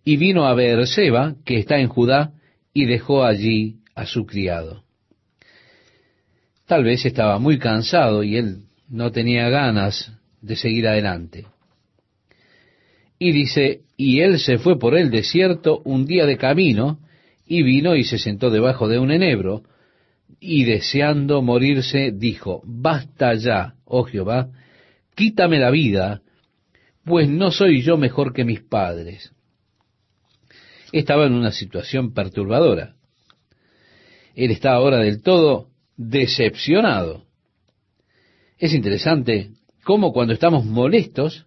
y vino a Beerseba, que está en Judá, y dejó allí a su criado. Tal vez estaba muy cansado y él no tenía ganas de seguir adelante. Y dice, y él se fue por el desierto un día de camino, y vino y se sentó debajo de un enebro, y deseando morirse, dijo, Basta ya, oh Jehová, quítame la vida, pues no soy yo mejor que mis padres. Estaba en una situación perturbadora. Él está ahora del todo decepcionado. Es interesante cómo cuando estamos molestos,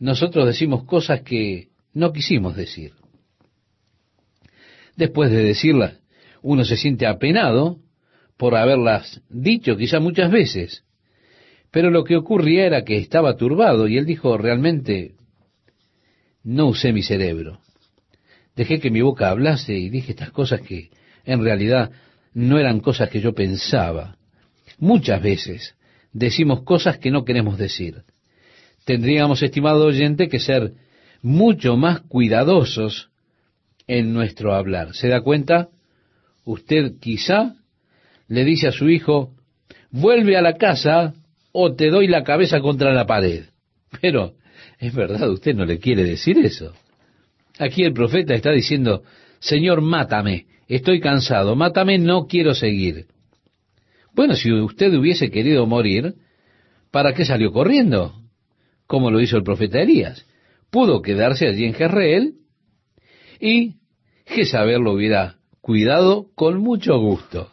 nosotros decimos cosas que no quisimos decir. Después de decirlas, uno se siente apenado por haberlas dicho quizá muchas veces. Pero lo que ocurría era que estaba turbado y él dijo, realmente no usé mi cerebro. Dejé que mi boca hablase y dije estas cosas que en realidad no eran cosas que yo pensaba. Muchas veces decimos cosas que no queremos decir. Tendríamos, estimado oyente, que ser mucho más cuidadosos en nuestro hablar. ¿Se da cuenta? Usted quizá le dice a su hijo, vuelve a la casa o te doy la cabeza contra la pared. Pero es verdad, usted no le quiere decir eso. Aquí el profeta está diciendo, Señor, mátame, estoy cansado, mátame, no quiero seguir. Bueno, si usted hubiese querido morir, ¿para qué salió corriendo? Como lo hizo el profeta Elías. Pudo quedarse allí en Jezreel y Jezabel lo hubiera cuidado con mucho gusto.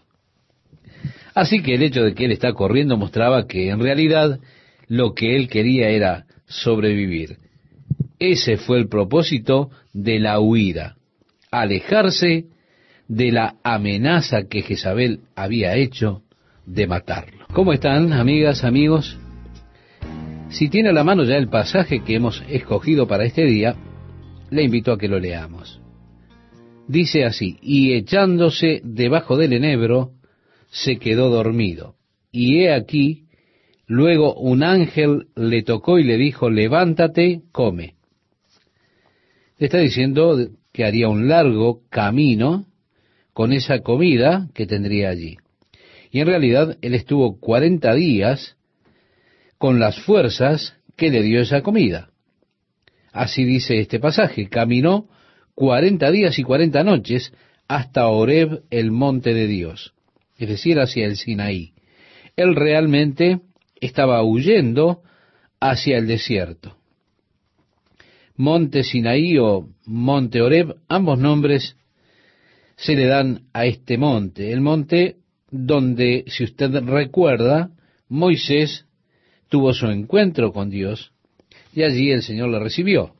Así que el hecho de que él está corriendo mostraba que en realidad lo que él quería era sobrevivir. Ese fue el propósito de la huida, alejarse de la amenaza que Jezabel había hecho de matarlo. ¿Cómo están, amigas, amigos? Si tiene a la mano ya el pasaje que hemos escogido para este día, le invito a que lo leamos. Dice así, y echándose debajo del enebro, se quedó dormido. Y he aquí, luego un ángel le tocó y le dijo, levántate, come. Está diciendo que haría un largo camino con esa comida que tendría allí. Y en realidad él estuvo cuarenta días con las fuerzas que le dio esa comida. Así dice este pasaje, caminó cuarenta días y cuarenta noches hasta Oreb, el monte de Dios, es decir, hacia el Sinaí. Él realmente estaba huyendo hacia el desierto. Monte Sinaí o Monte Oreb, ambos nombres se le dan a este monte, el monte donde, si usted recuerda, Moisés tuvo su encuentro con Dios y allí el Señor le recibió.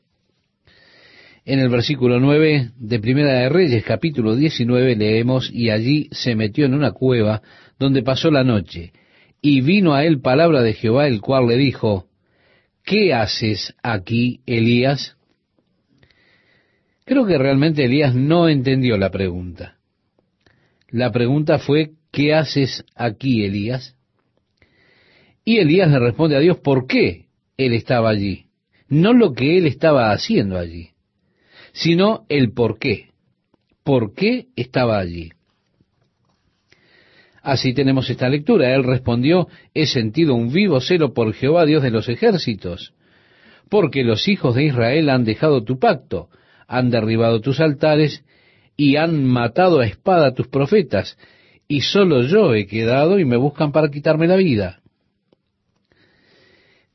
En el versículo 9 de Primera de Reyes, capítulo 19, leemos, y allí se metió en una cueva donde pasó la noche, y vino a él palabra de Jehová, el cual le dijo, ¿qué haces aquí, Elías? Creo que realmente Elías no entendió la pregunta. La pregunta fue, ¿qué haces aquí, Elías? Y Elías le responde a Dios por qué él estaba allí, no lo que él estaba haciendo allí, sino el por qué. ¿Por qué estaba allí? Así tenemos esta lectura. Él respondió, he sentido un vivo celo por Jehová, Dios de los ejércitos, porque los hijos de Israel han dejado tu pacto, han derribado tus altares y han matado a espada a tus profetas, y solo yo he quedado y me buscan para quitarme la vida.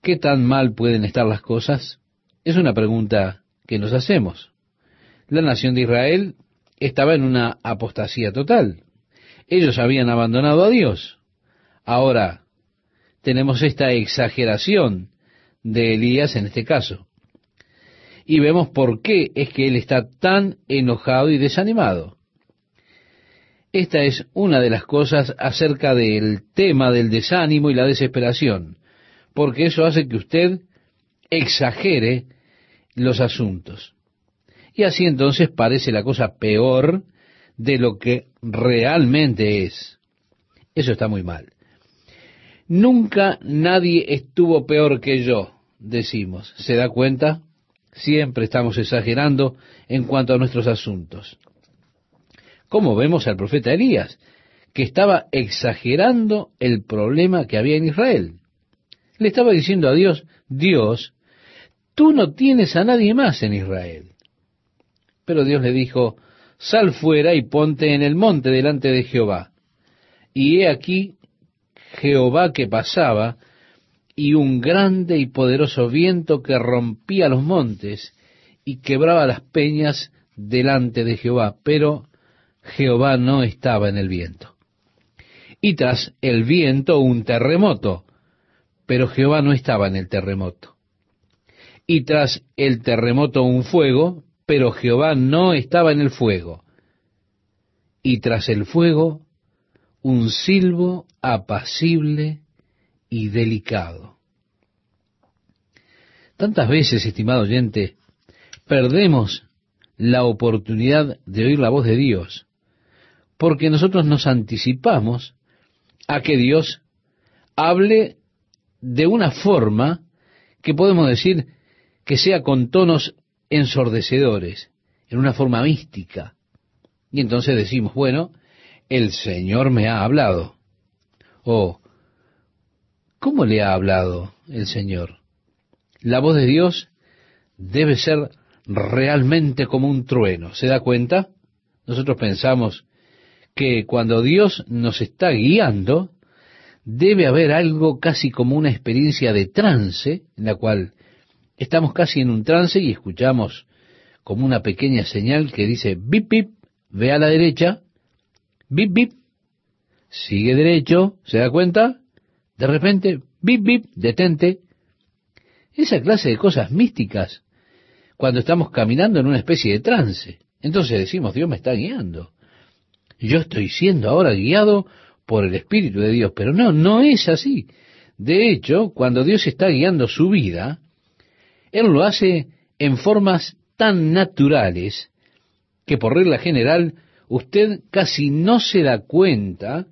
¿Qué tan mal pueden estar las cosas? Es una pregunta que nos hacemos. La nación de Israel estaba en una apostasía total. Ellos habían abandonado a Dios. Ahora tenemos esta exageración de Elías en este caso. Y vemos por qué es que él está tan enojado y desanimado. Esta es una de las cosas acerca del tema del desánimo y la desesperación, porque eso hace que usted exagere los asuntos. Y así entonces parece la cosa peor de lo que realmente es. Eso está muy mal. Nunca nadie estuvo peor que yo, decimos. ¿Se da cuenta? Siempre estamos exagerando en cuanto a nuestros asuntos. Como vemos al profeta Elías, que estaba exagerando el problema que había en Israel. Le estaba diciendo a Dios, Dios, tú no tienes a nadie más en Israel. Pero Dios le dijo, sal fuera y ponte en el monte delante de Jehová. Y he aquí Jehová que pasaba, y un grande y poderoso viento que rompía los montes y quebraba las peñas delante de Jehová, pero Jehová no estaba en el viento. Y tras el viento un terremoto, pero Jehová no estaba en el terremoto. Y tras el terremoto un fuego, pero Jehová no estaba en el fuego. y tras el fuego un silbo apacible y delicado. Tantas veces, estimado oyente, perdemos la oportunidad de oír la voz de Dios, porque nosotros nos anticipamos a que Dios hable de una forma que podemos decir que sea con tonos ensordecedores, en una forma mística. Y entonces decimos, bueno, el Señor me ha hablado. O, ¿cómo le ha hablado el Señor? La voz de Dios debe ser realmente como un trueno. ¿Se da cuenta? Nosotros pensamos que cuando Dios nos está guiando, debe haber algo casi como una experiencia de trance, en la cual estamos casi en un trance y escuchamos como una pequeña señal que dice, bip, bip, ve a la derecha, bip, bip, sigue derecho, ¿se da cuenta? De repente, bip, bip, detente. Esa clase de cosas místicas cuando estamos caminando en una especie de trance. Entonces decimos, Dios me está guiando. Yo estoy siendo ahora guiado por el Espíritu de Dios, pero no, no es así. De hecho, cuando Dios está guiando su vida, Él lo hace en formas tan naturales que por regla general usted casi no se da cuenta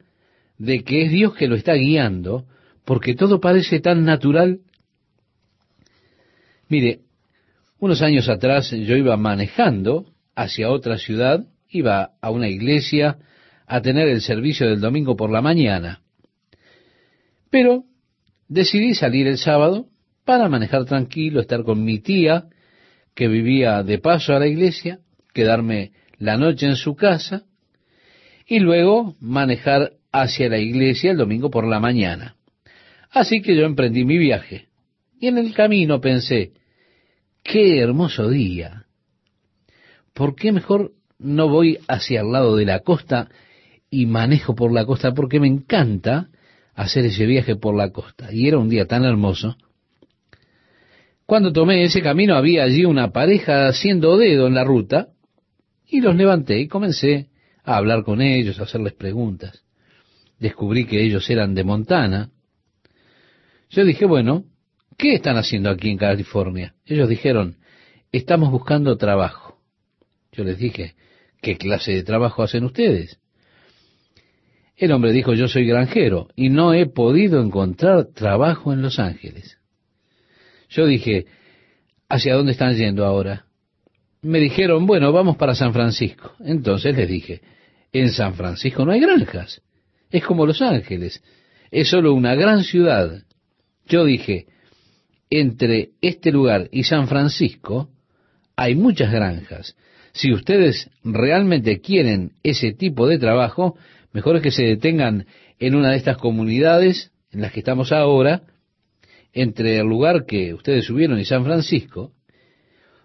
de que es Dios que lo está guiando, porque todo parece tan natural. Mire, unos años atrás yo iba manejando hacia otra ciudad, iba a una iglesia a tener el servicio del domingo por la mañana. Pero decidí salir el sábado para manejar tranquilo, estar con mi tía, que vivía de paso a la iglesia, quedarme la noche en su casa y luego manejar hacia la iglesia el domingo por la mañana. Así que yo emprendí mi viaje. Y en el camino pensé, qué hermoso día. ¿Por qué mejor no voy hacia el lado de la costa y manejo por la costa? Porque me encanta hacer ese viaje por la costa. Y era un día tan hermoso. Cuando tomé ese camino había allí una pareja haciendo dedo en la ruta y los levanté y comencé a hablar con ellos, a hacerles preguntas. Descubrí que ellos eran de Montana. Yo dije, bueno, ¿qué están haciendo aquí en California? Ellos dijeron, estamos buscando trabajo. Yo les dije, ¿qué clase de trabajo hacen ustedes? El hombre dijo, yo soy granjero y no he podido encontrar trabajo en Los Ángeles. Yo dije, ¿hacia dónde están yendo ahora? Me dijeron, bueno, vamos para San Francisco. Entonces les dije, en San Francisco no hay granjas. Es como Los Ángeles. Es solo una gran ciudad. Yo dije, entre este lugar y San Francisco hay muchas granjas. Si ustedes realmente quieren ese tipo de trabajo, mejor es que se detengan en una de estas comunidades en las que estamos ahora, entre el lugar que ustedes subieron y San Francisco,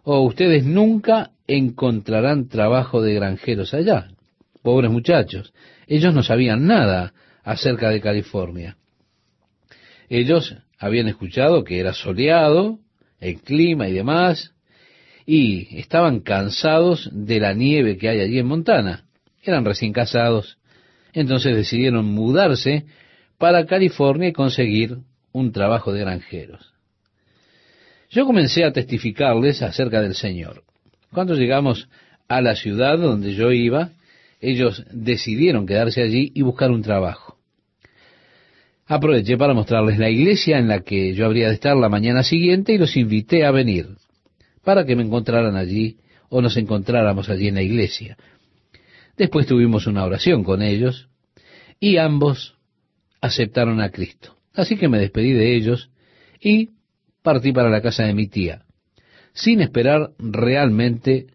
o ustedes nunca encontrarán trabajo de granjeros allá. Pobres muchachos, ellos no sabían nada acerca de California. Ellos habían escuchado que era soleado, el clima y demás, y estaban cansados de la nieve que hay allí en Montana. Eran recién casados, entonces decidieron mudarse para California y conseguir un trabajo de granjeros. Yo comencé a testificarles acerca del Señor. Cuando llegamos a la ciudad donde yo iba, ellos decidieron quedarse allí y buscar un trabajo. Aproveché para mostrarles la iglesia en la que yo habría de estar la mañana siguiente y los invité a venir para que me encontraran allí o nos encontráramos allí en la iglesia. Después tuvimos una oración con ellos y ambos aceptaron a Cristo. Así que me despedí de ellos y partí para la casa de mi tía, sin esperar realmente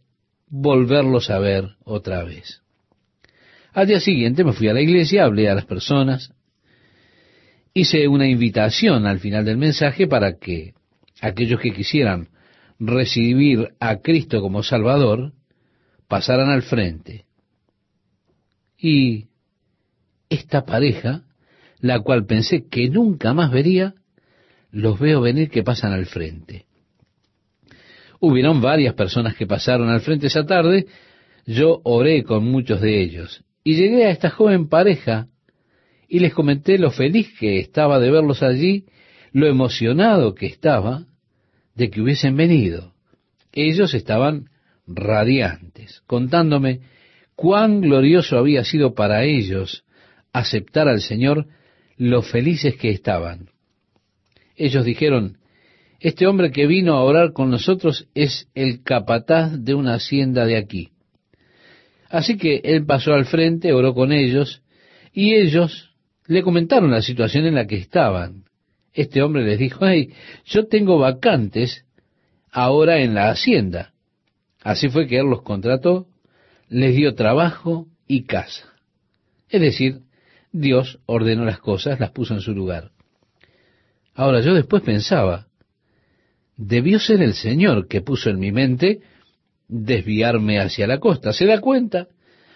volverlos a ver otra vez. Al día siguiente me fui a la iglesia, hablé a las personas, hice una invitación al final del mensaje para que aquellos que quisieran recibir a Cristo como Salvador pasaran al frente. Y esta pareja, la cual pensé que nunca más vería, los veo venir que pasan al frente. Hubieron varias personas que pasaron al frente esa tarde, yo oré con muchos de ellos, y llegué a esta joven pareja y les comenté lo feliz que estaba de verlos allí, lo emocionado que estaba de que hubiesen venido. Ellos estaban radiantes, contándome cuán glorioso había sido para ellos aceptar al Señor, lo felices que estaban. Ellos dijeron, este hombre que vino a orar con nosotros es el capataz de una hacienda de aquí. Así que él pasó al frente, oró con ellos, y ellos le comentaron la situación en la que estaban. Este hombre les dijo, hey, yo tengo vacantes ahora en la hacienda. Así fue que él los contrató, les dio trabajo y casa. Es decir, Dios ordenó las cosas, las puso en su lugar. Ahora yo después pensaba, debió ser el Señor que puso en mi mente desviarme hacia la costa. ¿Se da cuenta?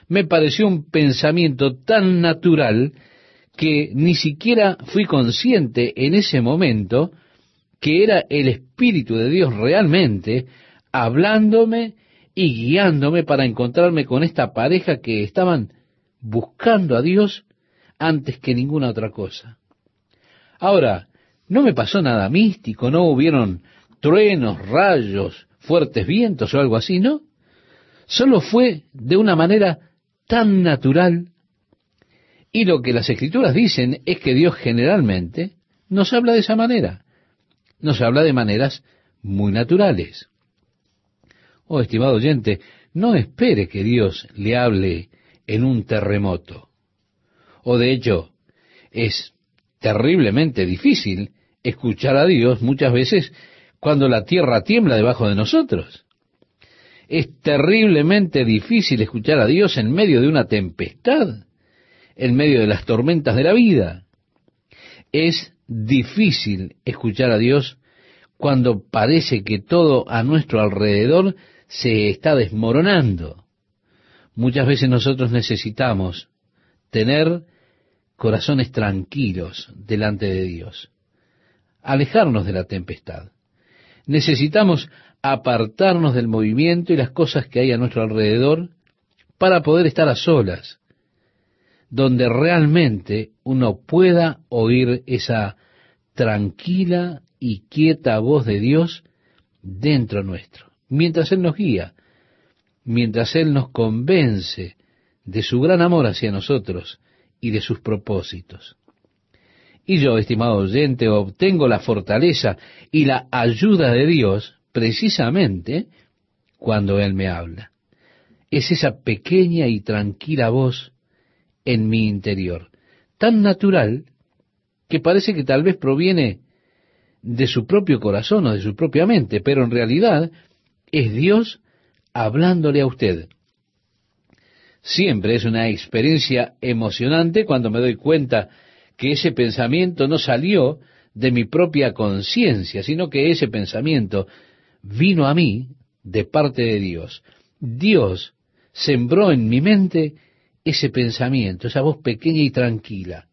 Me pareció un pensamiento tan natural que ni siquiera fui consciente en ese momento que era el Espíritu de Dios realmente hablándome y guiándome para encontrarme con esta pareja que estaban buscando a Dios antes que ninguna otra cosa. Ahora, no me pasó nada místico, no hubieron truenos, rayos, fuertes vientos o algo así, ¿no? Solo fue de una manera tan natural. Y lo que las escrituras dicen es que Dios generalmente nos habla de esa manera. Nos habla de maneras muy naturales. Oh, estimado oyente, no espere que Dios le hable en un terremoto. O de hecho, es terriblemente difícil escuchar a Dios muchas veces cuando la tierra tiembla debajo de nosotros. Es terriblemente difícil escuchar a Dios en medio de una tempestad, en medio de las tormentas de la vida. Es difícil escuchar a Dios cuando parece que todo a nuestro alrededor se está desmoronando. Muchas veces nosotros necesitamos tener corazones tranquilos delante de Dios, alejarnos de la tempestad. Necesitamos apartarnos del movimiento y las cosas que hay a nuestro alrededor para poder estar a solas, donde realmente uno pueda oír esa tranquila y quieta voz de Dios dentro nuestro, mientras Él nos guía, mientras Él nos convence de su gran amor hacia nosotros y de sus propósitos. Y yo, estimado oyente, obtengo la fortaleza y la ayuda de Dios precisamente cuando Él me habla. Es esa pequeña y tranquila voz en mi interior, tan natural que parece que tal vez proviene de su propio corazón o de su propia mente, pero en realidad es Dios hablándole a usted. Siempre es una experiencia emocionante cuando me doy cuenta que ese pensamiento no salió de mi propia conciencia, sino que ese pensamiento vino a mí de parte de Dios. Dios sembró en mi mente ese pensamiento, esa voz pequeña y tranquila.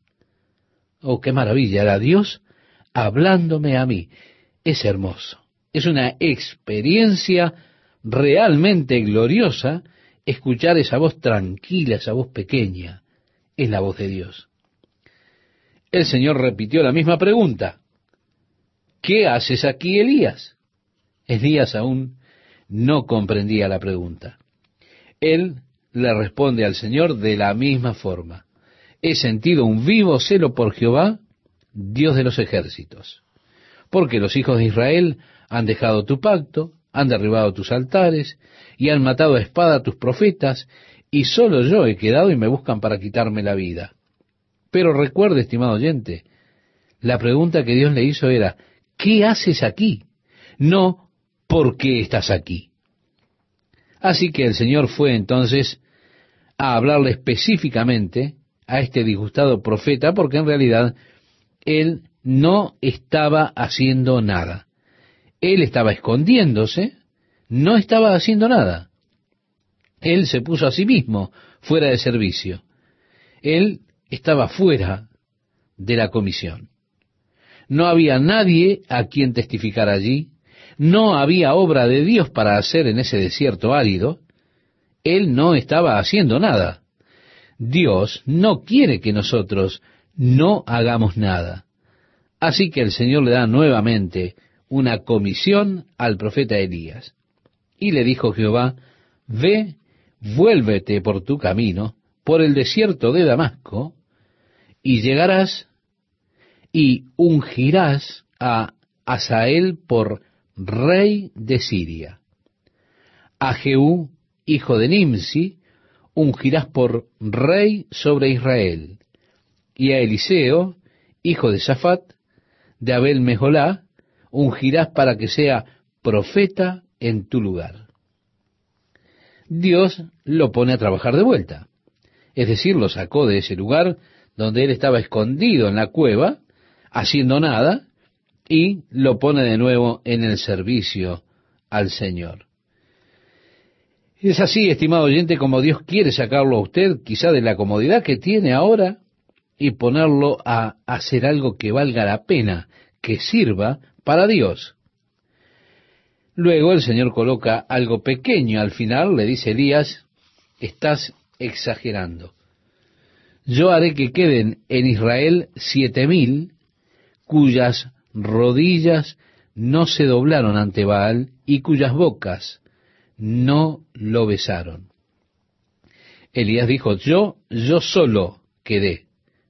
Oh, qué maravilla, era Dios hablándome a mí. Es hermoso. Es una experiencia realmente gloriosa escuchar esa voz tranquila, esa voz pequeña. Es la voz de Dios. El Señor repitió la misma pregunta. ¿Qué haces aquí, Elías? Elías aún no comprendía la pregunta. Él le responde al Señor de la misma forma. He sentido un vivo celo por Jehová, Dios de los ejércitos, porque los hijos de Israel han dejado tu pacto, han derribado tus altares y han matado a espada a tus profetas, y solo yo he quedado y me buscan para quitarme la vida. Pero recuerde, estimado oyente, la pregunta que Dios le hizo era, ¿qué haces aquí? No, ¿por qué estás aquí? Así que el Señor fue entonces a hablarle específicamente a este disgustado profeta, porque en realidad él no estaba haciendo nada. Él estaba escondiéndose, no estaba haciendo nada. Él se puso a sí mismo fuera de servicio. Él estaba fuera de la comisión. No había nadie a quien testificar allí, no había obra de Dios para hacer en ese desierto árido, él no estaba haciendo nada. Dios no quiere que nosotros no hagamos nada. Así que el Señor le da nuevamente una comisión al profeta Elías. Y le dijo Jehová, Ve, vuélvete por tu camino, por el desierto de Damasco, y llegarás y ungirás a Asael por rey de Siria. A Jehú, hijo de Nimsi, ungirás por rey sobre Israel. Y a Eliseo, hijo de Safat, de Abel Mejolá, ungirás para que sea profeta en tu lugar. Dios lo pone a trabajar de vuelta. Es decir, lo sacó de ese lugar donde él estaba escondido en la cueva, haciendo nada, y lo pone de nuevo en el servicio al Señor. Es así, estimado oyente, como Dios quiere sacarlo a usted, quizá de la comodidad que tiene ahora, y ponerlo a hacer algo que valga la pena, que sirva para Dios. Luego el Señor coloca algo pequeño al final, le dice Elías, estás exagerando. Yo haré que queden en Israel siete mil cuyas rodillas no se doblaron ante Baal y cuyas bocas no lo besaron. Elías dijo, yo, yo solo quedé.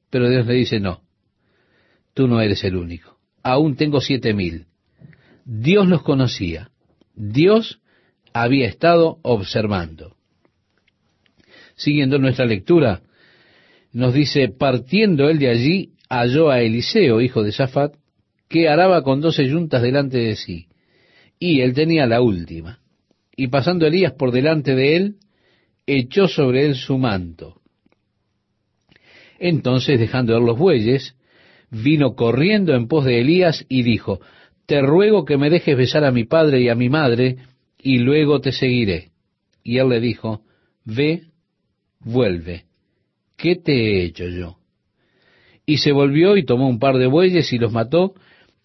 Pero Dios le dice, no, tú no eres el único. Aún tengo siete mil. Dios los conocía. Dios había estado observando. Siguiendo nuestra lectura, nos dice, partiendo él de allí, halló a Eliseo, hijo de Safat, que araba con doce yuntas delante de sí, y él tenía la última. Y pasando Elías por delante de él, echó sobre él su manto. Entonces, dejando él los bueyes, vino corriendo en pos de Elías y dijo, Te ruego que me dejes besar a mi padre y a mi madre, y luego te seguiré. Y él le dijo, Ve, vuelve. ¿Qué te he hecho yo? Y se volvió y tomó un par de bueyes y los mató,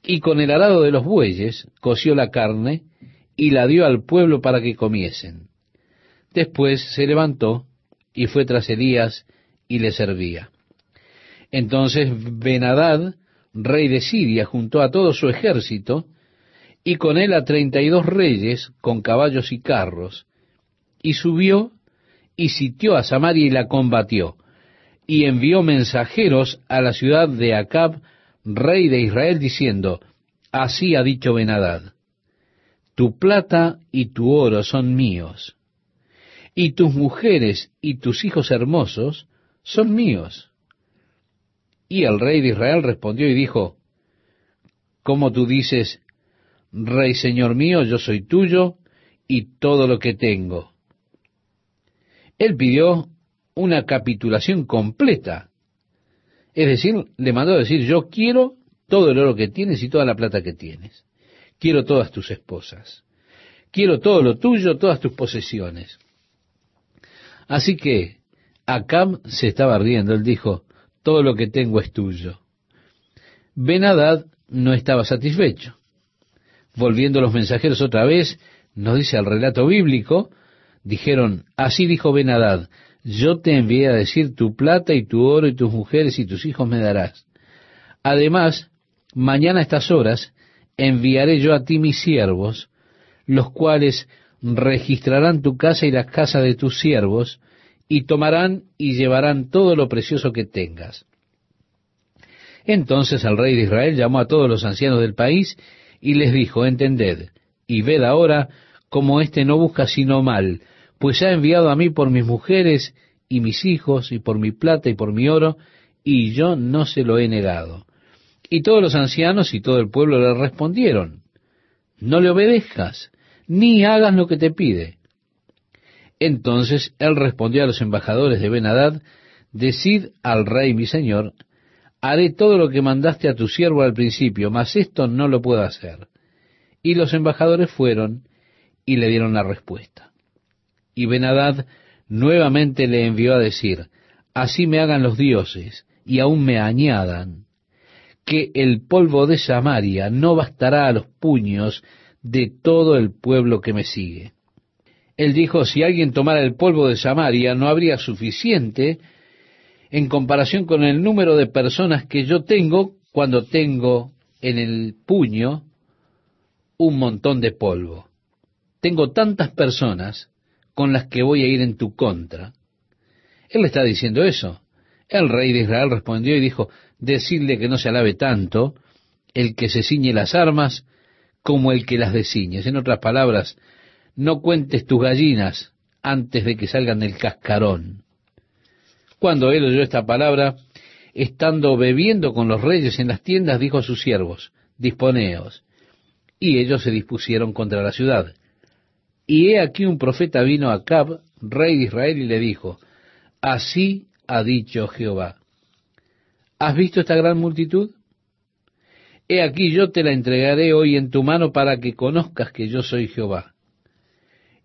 y con el arado de los bueyes coció la carne y la dio al pueblo para que comiesen. Después se levantó y fue tras Elías y le servía. Entonces Benadad, rey de Siria, juntó a todo su ejército y con él a treinta y dos reyes con caballos y carros, y subió y sitió a Samaria y la combatió, y envió mensajeros a la ciudad de Acab, rey de Israel, diciendo, Así ha dicho Benadad, tu plata y tu oro son míos, y tus mujeres y tus hijos hermosos son míos. Y el rey de Israel respondió y dijo, ¿Cómo tú dices, Rey Señor mío, yo soy tuyo y todo lo que tengo? Él pidió una capitulación completa es decir, le mandó a decir, yo quiero todo el oro que tienes y toda la plata que tienes. Quiero todas tus esposas. Quiero todo lo tuyo, todas tus posesiones. Así que Acab se estaba riendo. Él dijo, todo lo que tengo es tuyo. Benadad no estaba satisfecho. Volviendo los mensajeros otra vez, nos dice el relato bíblico, dijeron, así dijo Benadad, yo te envié a decir tu plata y tu oro y tus mujeres y tus hijos me darás. Además, mañana a estas horas enviaré yo a ti mis siervos, los cuales registrarán tu casa y las casas de tus siervos, y tomarán y llevarán todo lo precioso que tengas. Entonces el rey de Israel llamó a todos los ancianos del país y les dijo, entended, y ved ahora cómo éste no busca sino mal, pues ha enviado a mí por mis mujeres y mis hijos, y por mi plata y por mi oro, y yo no se lo he negado. Y todos los ancianos y todo el pueblo le respondieron, no le obedezcas, ni hagas lo que te pide. Entonces él respondió a los embajadores de Benadad, decid al rey mi señor, haré todo lo que mandaste a tu siervo al principio, mas esto no lo puedo hacer. Y los embajadores fueron y le dieron la respuesta. Y Benadad nuevamente le envió a decir, así me hagan los dioses y aún me añadan, que el polvo de Samaria no bastará a los puños de todo el pueblo que me sigue. Él dijo, si alguien tomara el polvo de Samaria, no habría suficiente en comparación con el número de personas que yo tengo cuando tengo en el puño un montón de polvo. Tengo tantas personas con las que voy a ir en tu contra. Él le está diciendo eso. El rey de Israel respondió y dijo, decirle que no se alabe tanto el que se ciñe las armas como el que las desciñes. En otras palabras, no cuentes tus gallinas antes de que salgan del cascarón. Cuando él oyó esta palabra, estando bebiendo con los reyes en las tiendas, dijo a sus siervos, disponeos. Y ellos se dispusieron contra la ciudad. Y he aquí un profeta vino a Cab, rey de Israel, y le dijo, así ha dicho Jehová, ¿has visto esta gran multitud? He aquí yo te la entregaré hoy en tu mano para que conozcas que yo soy Jehová.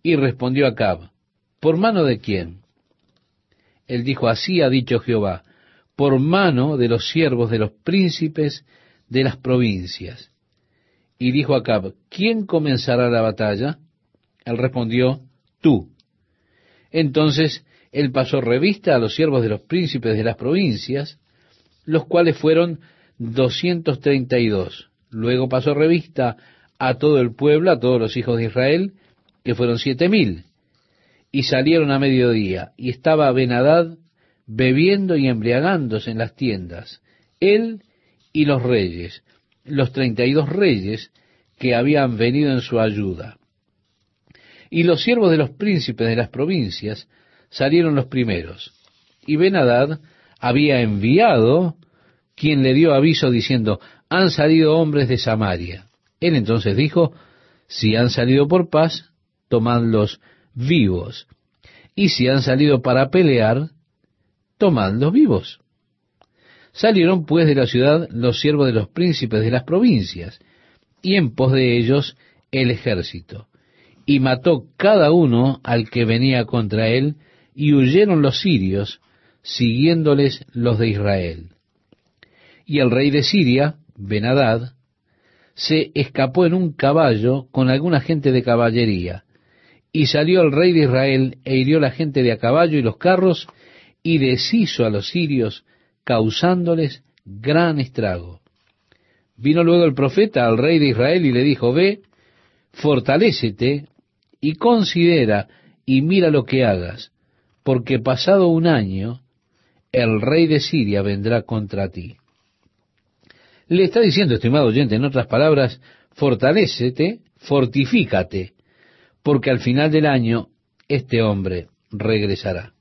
Y respondió Acab, ¿por mano de quién? Él dijo, así ha dicho Jehová, por mano de los siervos de los príncipes de las provincias. Y dijo Acab, ¿quién comenzará la batalla? Él respondió, tú. Entonces él pasó revista a los siervos de los príncipes de las provincias, los cuales fueron doscientos treinta y dos. Luego pasó revista a todo el pueblo, a todos los hijos de Israel, que fueron siete mil. Y salieron a mediodía, y estaba Benadad bebiendo y embriagándose en las tiendas, él y los reyes, los treinta y dos reyes que habían venido en su ayuda. Y los siervos de los príncipes de las provincias salieron los primeros. Y Benadad había enviado quien le dio aviso diciendo, han salido hombres de Samaria. Él entonces dijo, si han salido por paz, tomadlos vivos. Y si han salido para pelear, tomadlos vivos. Salieron pues de la ciudad los siervos de los príncipes de las provincias, y en pos de ellos el ejército y mató cada uno al que venía contra él, y huyeron los sirios, siguiéndoles los de Israel. Y el rey de Siria, Benadad, se escapó en un caballo con alguna gente de caballería, y salió el rey de Israel e hirió la gente de a caballo y los carros, y deshizo a los sirios, causándoles gran estrago. Vino luego el profeta al rey de Israel y le dijo, Ve, fortalécete y considera y mira lo que hagas, porque pasado un año el rey de Siria vendrá contra ti. Le está diciendo, estimado oyente, en otras palabras, fortalécete, fortifícate, porque al final del año este hombre regresará.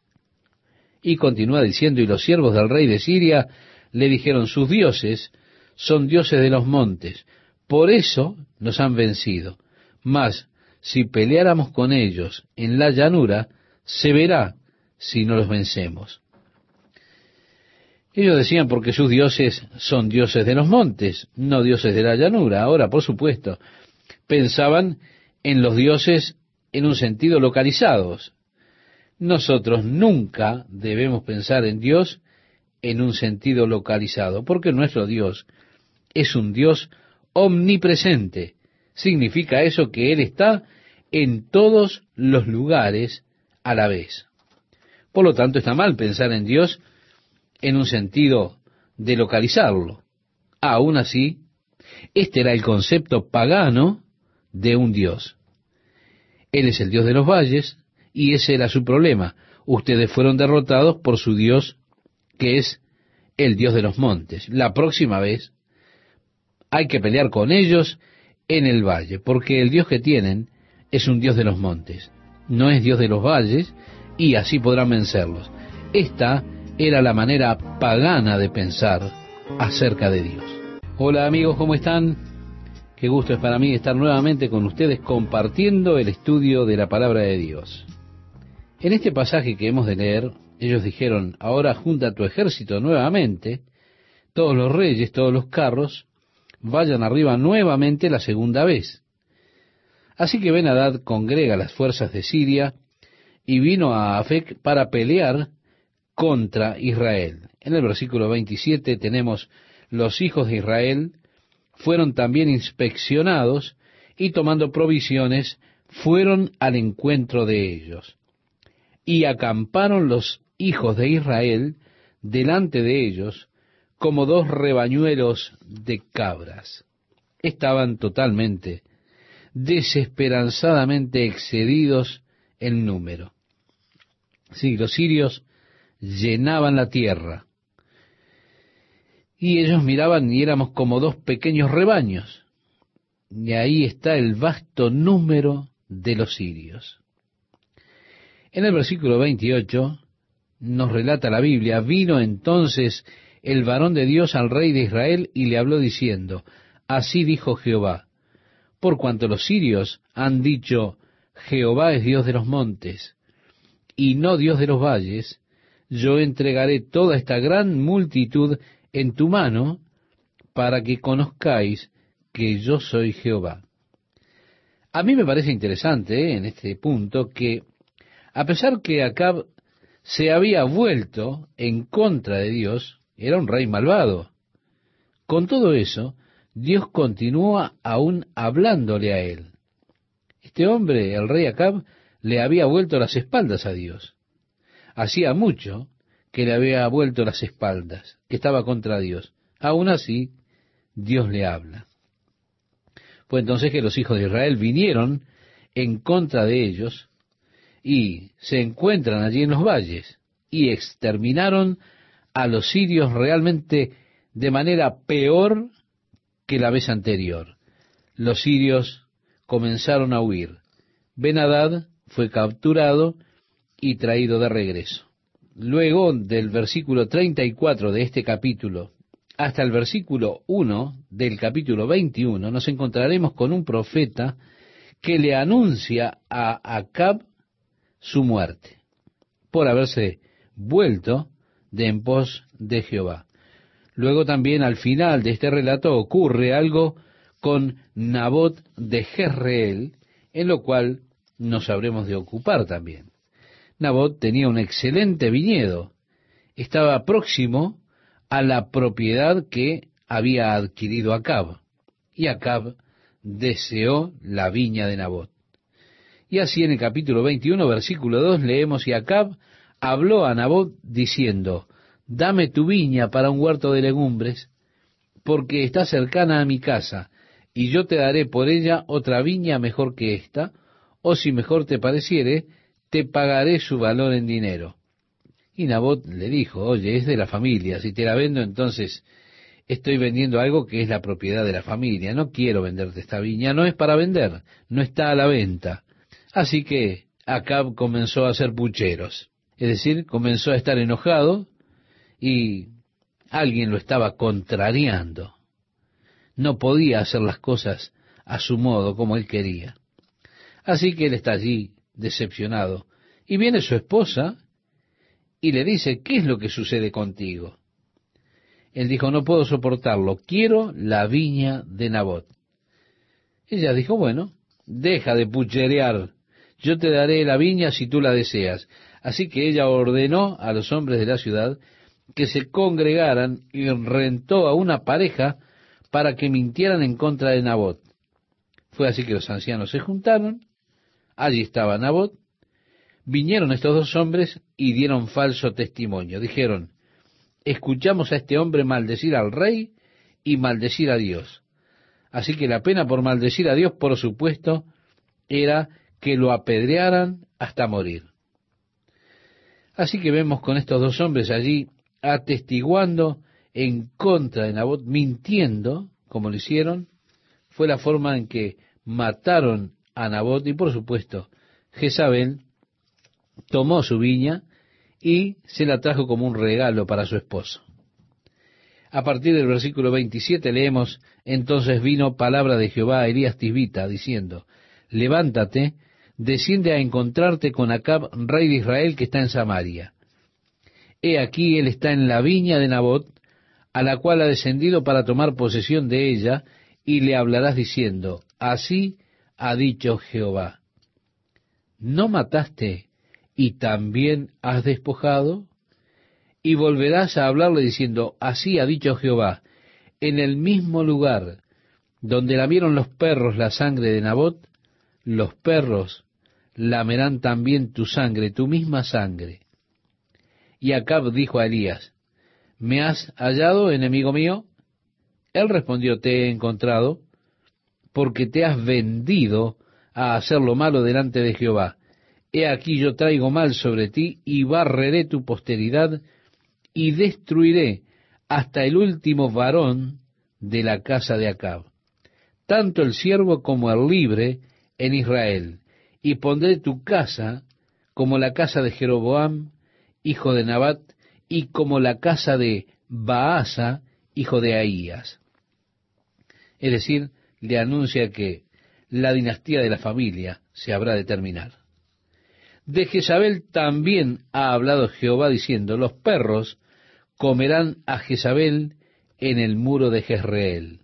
Y continúa diciendo, y los siervos del rey de Siria le dijeron, sus dioses son dioses de los montes, por eso nos han vencido. Mas si peleáramos con ellos en la llanura, se verá si no los vencemos. Ellos decían porque sus dioses son dioses de los montes, no dioses de la llanura. Ahora, por supuesto, pensaban en los dioses en un sentido localizados. Nosotros nunca debemos pensar en Dios en un sentido localizado, porque nuestro Dios es un Dios omnipresente, significa eso que Él está en todos los lugares a la vez. Por lo tanto, está mal pensar en Dios en un sentido de localizarlo. Aún así, este era el concepto pagano de un Dios. Él es el Dios de los valles y ese era su problema. Ustedes fueron derrotados por su Dios, que es el Dios de los montes. La próxima vez hay que pelear con ellos en el valle, porque el Dios que tienen es un Dios de los montes, no es Dios de los valles, y así podrán vencerlos. Esta era la manera pagana de pensar acerca de Dios. Hola amigos, ¿cómo están? Qué gusto es para mí estar nuevamente con ustedes compartiendo el estudio de la palabra de Dios. En este pasaje que hemos de leer, ellos dijeron, ahora junta tu ejército nuevamente, todos los reyes, todos los carros, vayan arriba nuevamente la segunda vez. Así que Ben-Hadad congrega las fuerzas de Siria y vino a Afec para pelear contra Israel. En el versículo 27 tenemos los hijos de Israel fueron también inspeccionados y tomando provisiones fueron al encuentro de ellos. Y acamparon los hijos de Israel delante de ellos como dos rebañuelos de cabras. Estaban totalmente, desesperanzadamente excedidos en número. Sí, los sirios llenaban la tierra. Y ellos miraban y éramos como dos pequeños rebaños. Y ahí está el vasto número de los sirios. En el versículo 28 nos relata la Biblia, vino entonces el varón de Dios al rey de Israel y le habló diciendo, así dijo Jehová, por cuanto los sirios han dicho, Jehová es Dios de los montes, y no Dios de los valles, yo entregaré toda esta gran multitud en tu mano, para que conozcáis que yo soy Jehová. A mí me parece interesante eh, en este punto que, a pesar que Acab se había vuelto en contra de Dios, era un rey malvado. Con todo eso, Dios continúa aún hablándole a él. Este hombre, el rey Acab, le había vuelto las espaldas a Dios. Hacía mucho que le había vuelto las espaldas, que estaba contra Dios. Aún así, Dios le habla. Fue entonces que los hijos de Israel vinieron en contra de ellos y se encuentran allí en los valles y exterminaron a los sirios realmente de manera peor que la vez anterior. Los sirios comenzaron a huir. Benadad fue capturado y traído de regreso. Luego del versículo 34 de este capítulo hasta el versículo 1 del capítulo 21 nos encontraremos con un profeta que le anuncia a Acab su muerte por haberse vuelto de en pos de Jehová. Luego también al final de este relato ocurre algo con Nabot de Jezreel, en lo cual nos habremos de ocupar también. Nabot tenía un excelente viñedo, estaba próximo a la propiedad que había adquirido Acab. Y Acab deseó la viña de Nabot. Y así en el capítulo 21, versículo 2, leemos, y Acab habló a Nabot diciendo, dame tu viña para un huerto de legumbres, porque está cercana a mi casa, y yo te daré por ella otra viña mejor que esta, o si mejor te pareciere, te pagaré su valor en dinero. Y Nabot le dijo, oye, es de la familia, si te la vendo entonces estoy vendiendo algo que es la propiedad de la familia, no quiero venderte esta viña, no es para vender, no está a la venta. Así que Acab comenzó a hacer pucheros, es decir, comenzó a estar enojado y alguien lo estaba contrariando. No podía hacer las cosas a su modo como él quería. Así que él está allí decepcionado. Y viene su esposa y le dice, ¿qué es lo que sucede contigo? Él dijo, no puedo soportarlo, quiero la viña de Nabot. Ella dijo, bueno, deja de pucherear, yo te daré la viña si tú la deseas. Así que ella ordenó a los hombres de la ciudad que se congregaran y rentó a una pareja para que mintieran en contra de Nabot. Fue así que los ancianos se juntaron, allí estaba Nabot, vinieron estos dos hombres y dieron falso testimonio. Dijeron, escuchamos a este hombre maldecir al rey y maldecir a Dios. Así que la pena por maldecir a Dios, por supuesto, era que lo apedrearan hasta morir. Así que vemos con estos dos hombres allí atestiguando en contra de Nabot, mintiendo, como lo hicieron, fue la forma en que mataron a Nabot y por supuesto Jezabel tomó su viña y se la trajo como un regalo para su esposo. A partir del versículo 27 leemos, entonces vino palabra de Jehová a Elías Tisbita, diciendo, levántate, desciende a encontrarte con Acab, rey de Israel, que está en Samaria. He aquí él está en la viña de Nabot, a la cual ha descendido para tomar posesión de ella, y le hablarás diciendo, así ha dicho Jehová, ¿no mataste y también has despojado? Y volverás a hablarle diciendo, así ha dicho Jehová, en el mismo lugar donde lamieron los perros la sangre de Nabot, los perros lamerán también tu sangre, tu misma sangre. Y Acab dijo a Elías, ¿me has hallado, enemigo mío? Él respondió, te he encontrado, porque te has vendido a hacer lo malo delante de Jehová. He aquí yo traigo mal sobre ti y barreré tu posteridad y destruiré hasta el último varón de la casa de Acab, tanto el siervo como el libre en Israel, y pondré tu casa como la casa de Jeroboam, hijo de Nabat, y como la casa de Baasa, hijo de Ahías. Es decir, le anuncia que la dinastía de la familia se habrá de terminar. De Jezabel también ha hablado Jehová diciendo, los perros comerán a Jezabel en el muro de Jezreel.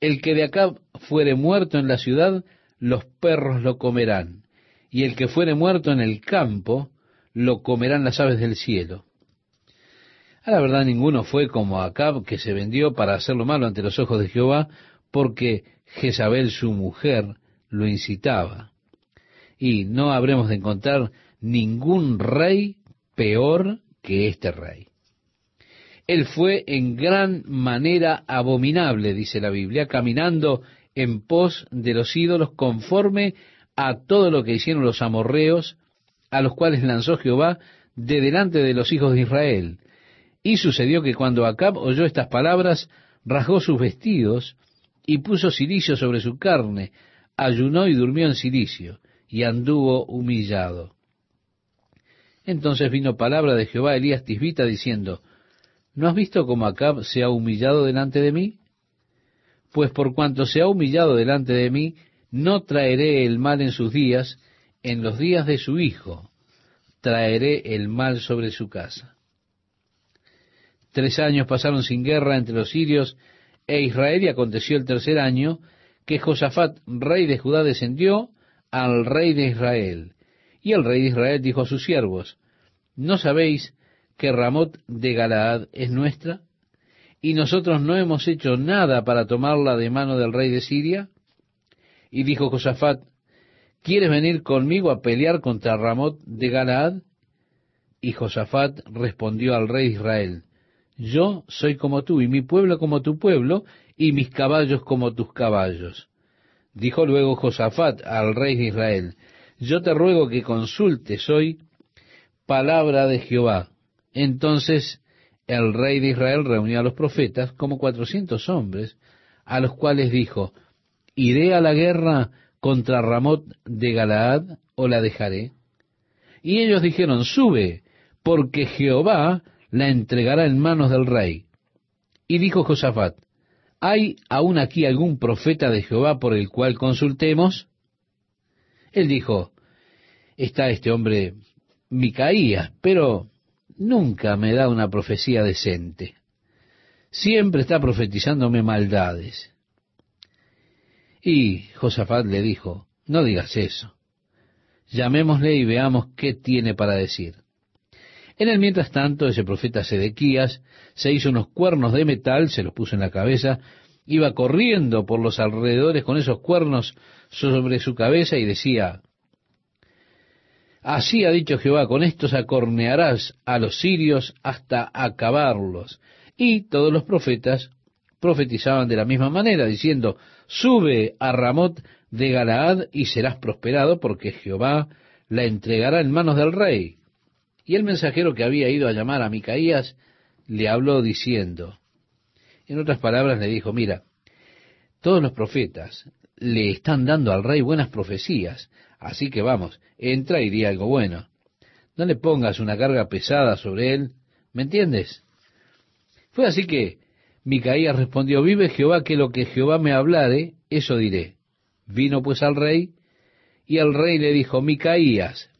El que de acá fuere muerto en la ciudad, los perros lo comerán, y el que fuere muerto en el campo, lo comerán las aves del cielo. A la verdad ninguno fue como Acab, que se vendió para hacer lo malo ante los ojos de Jehová, porque Jezabel su mujer lo incitaba. Y no habremos de encontrar ningún rey peor que este rey. Él fue en gran manera abominable, dice la Biblia, caminando en pos de los ídolos conforme a todo lo que hicieron los amorreos, a los cuales lanzó Jehová de delante de los hijos de Israel. Y sucedió que cuando Acab oyó estas palabras, rasgó sus vestidos y puso silicio sobre su carne, ayunó y durmió en silicio, y anduvo humillado. Entonces vino palabra de Jehová a Elías Tisbita diciendo, ¿No has visto cómo Acab se ha humillado delante de mí? Pues por cuanto se ha humillado delante de mí, no traeré el mal en sus días, en los días de su hijo, traeré el mal sobre su casa. Tres años pasaron sin guerra entre los sirios e Israel y aconteció el tercer año que Josafat, rey de Judá, descendió al rey de Israel. Y el rey de Israel dijo a sus siervos, ¿no sabéis que Ramot de Galaad es nuestra? ¿Y nosotros no hemos hecho nada para tomarla de mano del rey de Siria? Y dijo Josafat, ¿quieres venir conmigo a pelear contra Ramot de Galaad? Y Josafat respondió al rey de Israel, yo soy como tú, y mi pueblo como tu pueblo, y mis caballos como tus caballos. Dijo luego Josafat al rey de Israel, yo te ruego que consultes hoy palabra de Jehová. Entonces el rey de Israel reunió a los profetas, como cuatrocientos hombres, a los cuales dijo, ¿iré a la guerra contra Ramot de Galaad o la dejaré? Y ellos dijeron, sube, porque Jehová la entregará en manos del rey. Y dijo Josafat, ¿hay aún aquí algún profeta de Jehová por el cual consultemos? Él dijo, está este hombre Micaías, pero nunca me da una profecía decente. Siempre está profetizándome maldades. Y Josafat le dijo, no digas eso. Llamémosle y veamos qué tiene para decir. En el mientras tanto, ese profeta Sedequías se hizo unos cuernos de metal, se los puso en la cabeza, iba corriendo por los alrededores con esos cuernos sobre su cabeza y decía, Así ha dicho Jehová, con estos acornearás a los sirios hasta acabarlos. Y todos los profetas profetizaban de la misma manera, diciendo, Sube a Ramot de Galaad y serás prosperado, porque Jehová la entregará en manos del rey. Y el mensajero que había ido a llamar a Micaías le habló diciendo, en otras palabras le dijo, mira, todos los profetas le están dando al rey buenas profecías, Así que vamos, entra y di algo bueno. No le pongas una carga pesada sobre él, ¿me entiendes? Fue así que Micaías respondió, vive Jehová que lo que Jehová me hablare, eso diré. Vino pues al rey, y el rey le dijo, Micaías,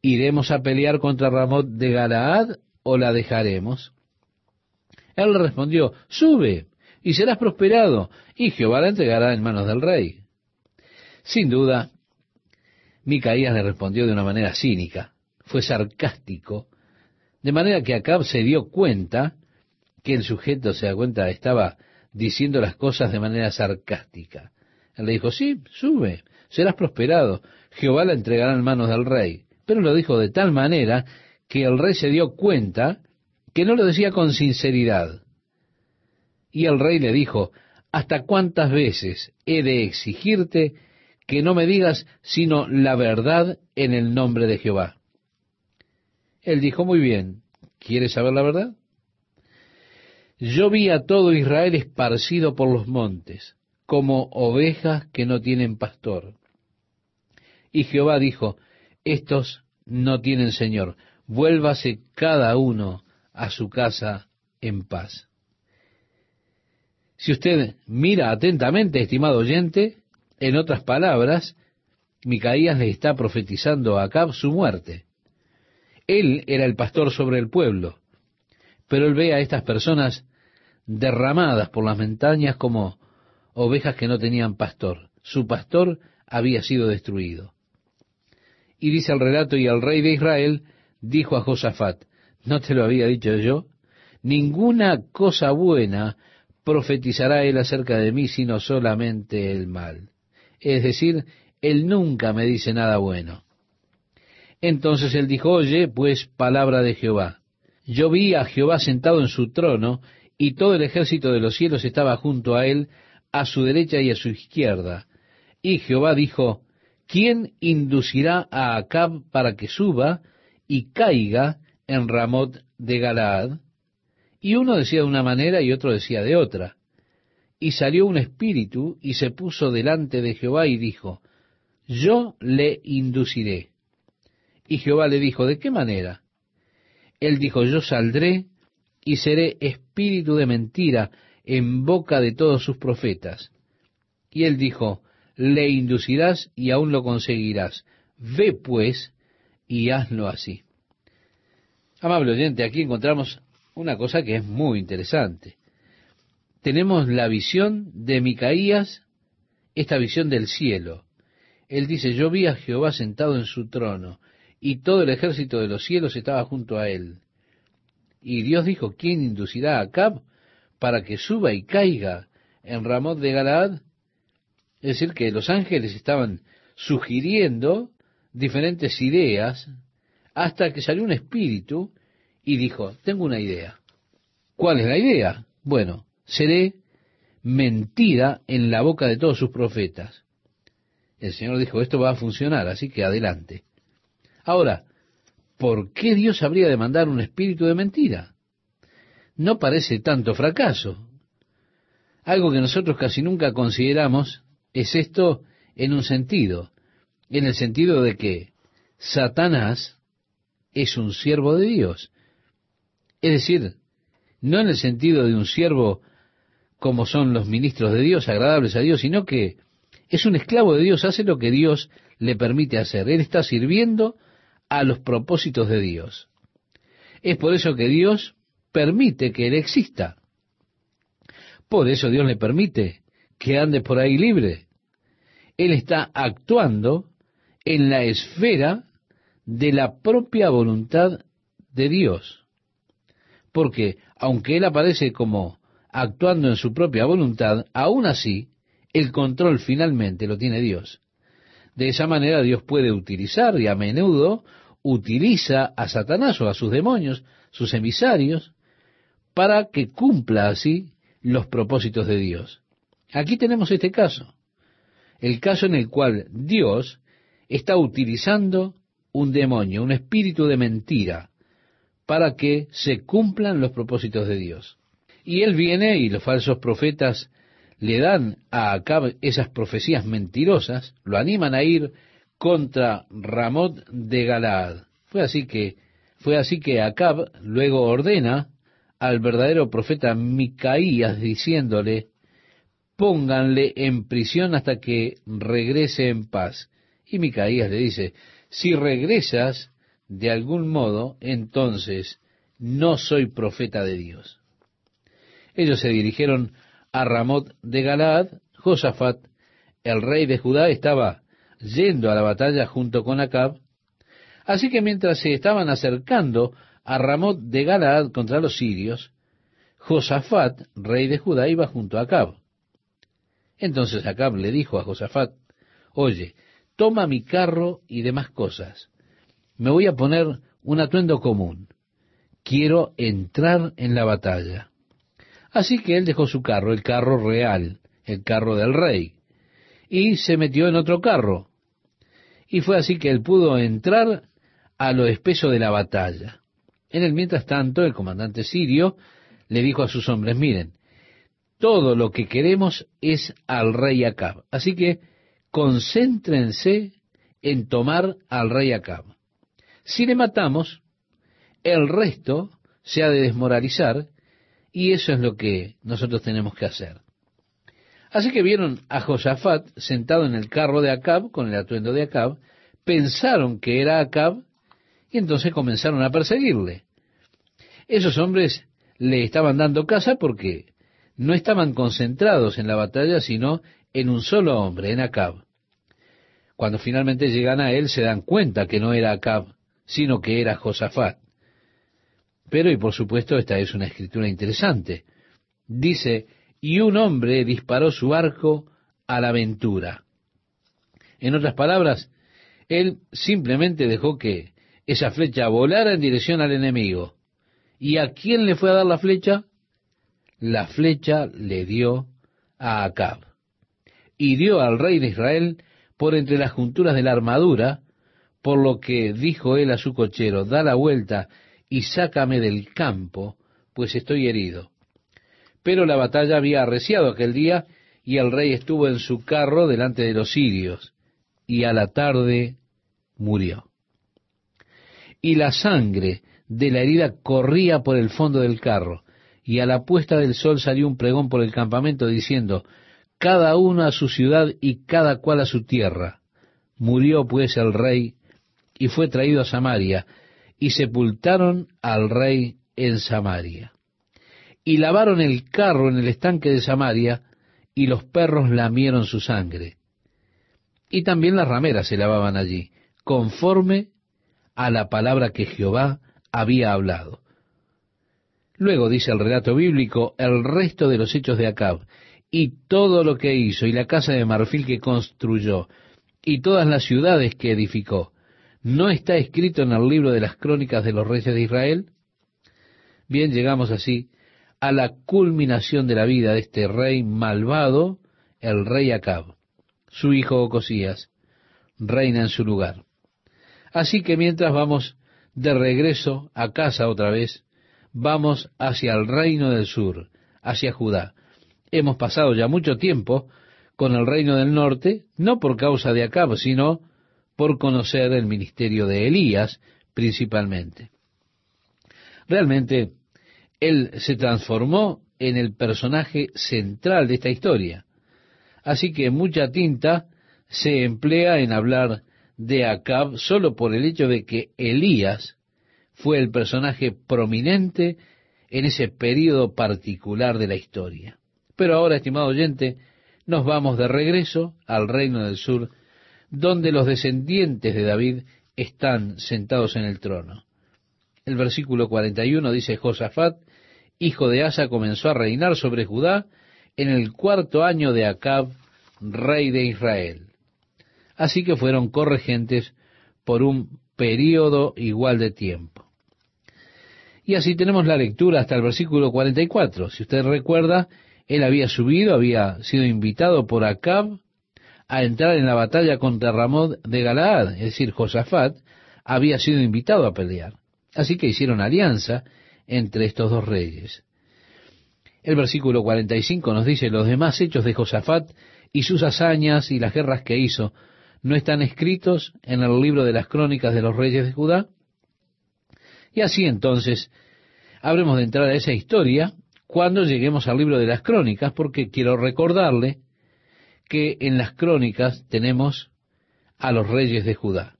¿iremos a pelear contra Ramot de Galaad o la dejaremos? Él le respondió, sube, y serás prosperado, y Jehová la entregará en manos del rey. Sin duda, Micaías le respondió de una manera cínica, fue sarcástico, de manera que Acab se dio cuenta que el sujeto, se da cuenta, estaba diciendo las cosas de manera sarcástica. Él le dijo, sí, sube, serás prosperado, Jehová la entregará en manos del rey. Pero lo dijo de tal manera que el rey se dio cuenta que no lo decía con sinceridad. Y el rey le dijo, ¿hasta cuántas veces he de exigirte que no me digas sino la verdad en el nombre de Jehová? Él dijo, muy bien, ¿quieres saber la verdad? Yo vi a todo Israel esparcido por los montes, como ovejas que no tienen pastor. Y Jehová dijo, estos no tienen Señor, vuélvase cada uno a su casa en paz. Si usted mira atentamente, estimado oyente, en otras palabras, Micaías le está profetizando a Acab su muerte. Él era el pastor sobre el pueblo, pero él ve a estas personas derramadas por las montañas como ovejas que no tenían pastor. Su pastor había sido destruido. Y dice el relato, y el rey de Israel dijo a Josafat, ¿no te lo había dicho yo? Ninguna cosa buena profetizará él acerca de mí, sino solamente el mal. Es decir, él nunca me dice nada bueno. Entonces él dijo, oye, pues palabra de Jehová. Yo vi a Jehová sentado en su trono, y todo el ejército de los cielos estaba junto a él, a su derecha y a su izquierda. Y Jehová dijo, ¿quién inducirá a Acab para que suba y caiga en Ramot de Galaad? Y uno decía de una manera y otro decía de otra. Y salió un espíritu y se puso delante de Jehová y dijo, Yo le induciré. Y Jehová le dijo, ¿de qué manera? Él dijo, Yo saldré y seré espíritu de mentira en boca de todos sus profetas. Y él dijo, le inducirás y aún lo conseguirás. Ve pues y hazlo así. Amable oyente, aquí encontramos una cosa que es muy interesante. Tenemos la visión de Micaías, esta visión del cielo. Él dice, yo vi a Jehová sentado en su trono, y todo el ejército de los cielos estaba junto a él. Y Dios dijo, ¿quién inducirá a Acab para que suba y caiga en Ramot de Galaad? Es decir, que los ángeles estaban sugiriendo diferentes ideas hasta que salió un espíritu y dijo, tengo una idea. ¿Cuál es la idea? Bueno, seré mentira en la boca de todos sus profetas. El Señor dijo, esto va a funcionar, así que adelante. Ahora, ¿por qué Dios habría de mandar un espíritu de mentira? No parece tanto fracaso. Algo que nosotros casi nunca consideramos es esto en un sentido, en el sentido de que Satanás es un siervo de Dios. Es decir, no en el sentido de un siervo como son los ministros de Dios, agradables a Dios, sino que es un esclavo de Dios, hace lo que Dios le permite hacer. Él está sirviendo a los propósitos de Dios. Es por eso que Dios permite que Él exista. Por eso Dios le permite que ande por ahí libre. Él está actuando en la esfera de la propia voluntad de Dios porque aunque Él aparece como actuando en su propia voluntad, aún así el control finalmente lo tiene Dios. De esa manera Dios puede utilizar y a menudo utiliza a Satanás o a sus demonios, sus emisarios, para que cumpla así los propósitos de Dios. Aquí tenemos este caso, el caso en el cual Dios está utilizando un demonio, un espíritu de mentira, para que se cumplan los propósitos de Dios. Y él viene y los falsos profetas le dan a Acab esas profecías mentirosas, lo animan a ir contra Ramot de Galaad. Fue así que fue así que Acab luego ordena al verdadero profeta Micaías diciéndole, pónganle en prisión hasta que regrese en paz. Y Micaías le dice, si regresas, de algún modo, entonces no soy profeta de Dios. Ellos se dirigieron a Ramot de Galaad. Josafat, el rey de Judá, estaba yendo a la batalla junto con Acab. Así que mientras se estaban acercando a Ramot de Galaad contra los sirios, Josafat, rey de Judá, iba junto a Acab. Entonces Acab le dijo a Josafat, oye, toma mi carro y demás cosas me voy a poner un atuendo común. quiero entrar en la batalla. Así que él dejó su carro, el carro real, el carro del rey, y se metió en otro carro. Y fue así que él pudo entrar a lo espeso de la batalla. En el mientras tanto, el comandante sirio le dijo a sus hombres, miren, todo lo que queremos es al rey Acab. Así que concéntrense en tomar al rey Acab. Si le matamos, el resto se ha de desmoralizar y eso es lo que nosotros tenemos que hacer. Así que vieron a Josafat sentado en el carro de Acab, con el atuendo de Acab, pensaron que era Acab y entonces comenzaron a perseguirle. Esos hombres le estaban dando caza porque no estaban concentrados en la batalla, sino en un solo hombre, en Acab. Cuando finalmente llegan a él, se dan cuenta que no era Acab, sino que era Josafat. Pero, y por supuesto, esta es una escritura interesante. Dice, y un hombre disparó su arco a la aventura. En otras palabras, él simplemente dejó que esa flecha volara en dirección al enemigo. ¿Y a quién le fue a dar la flecha? La flecha le dio a Acab. Y dio al rey de Israel por entre las junturas de la armadura, por lo que dijo él a su cochero, da la vuelta y sácame del campo, pues estoy herido. Pero la batalla había arreciado aquel día, y el rey estuvo en su carro delante de los sirios, y a la tarde murió. Y la sangre de la herida corría por el fondo del carro, y a la puesta del sol salió un pregón por el campamento diciendo, cada uno a su ciudad y cada cual a su tierra. Murió pues el rey y fue traído a Samaria, y sepultaron al rey en Samaria. Y lavaron el carro en el estanque de Samaria, y los perros lamieron su sangre. Y también las rameras se lavaban allí, conforme a la palabra que Jehová había hablado. Luego dice el relato bíblico el resto de los hechos de Acab, y todo lo que hizo, y la casa de marfil que construyó, y todas las ciudades que edificó, ¿no está escrito en el libro de las crónicas de los reyes de Israel? Bien, llegamos así a la culminación de la vida de este rey malvado, el rey Acab. Su hijo Ocosías reina en su lugar. Así que mientras vamos de regreso a casa otra vez, vamos hacia el reino del sur, hacia Judá. Hemos pasado ya mucho tiempo con el reino del norte, no por causa de Acab, sino por conocer el ministerio de Elías principalmente. Realmente, él se transformó en el personaje central de esta historia. Así que mucha tinta se emplea en hablar de Acab solo por el hecho de que Elías fue el personaje prominente en ese periodo particular de la historia. Pero ahora, estimado oyente, nos vamos de regreso al reino del sur, donde los descendientes de David están sentados en el trono. El versículo 41 dice, Josafat, hijo de Asa, comenzó a reinar sobre Judá en el cuarto año de Acab, rey de Israel. Así que fueron corregentes por un periodo igual de tiempo. Y así tenemos la lectura hasta el versículo 44. Si usted recuerda, él había subido, había sido invitado por Acab a entrar en la batalla contra Ramón de Galaad, es decir, Josafat había sido invitado a pelear. Así que hicieron alianza entre estos dos reyes. El versículo 45 nos dice, los demás hechos de Josafat y sus hazañas y las guerras que hizo, ¿no están escritos en el libro de las crónicas de los reyes de Judá? Y así entonces habremos de entrar a esa historia cuando lleguemos al libro de las crónicas, porque quiero recordarle que en las crónicas tenemos a los reyes de Judá.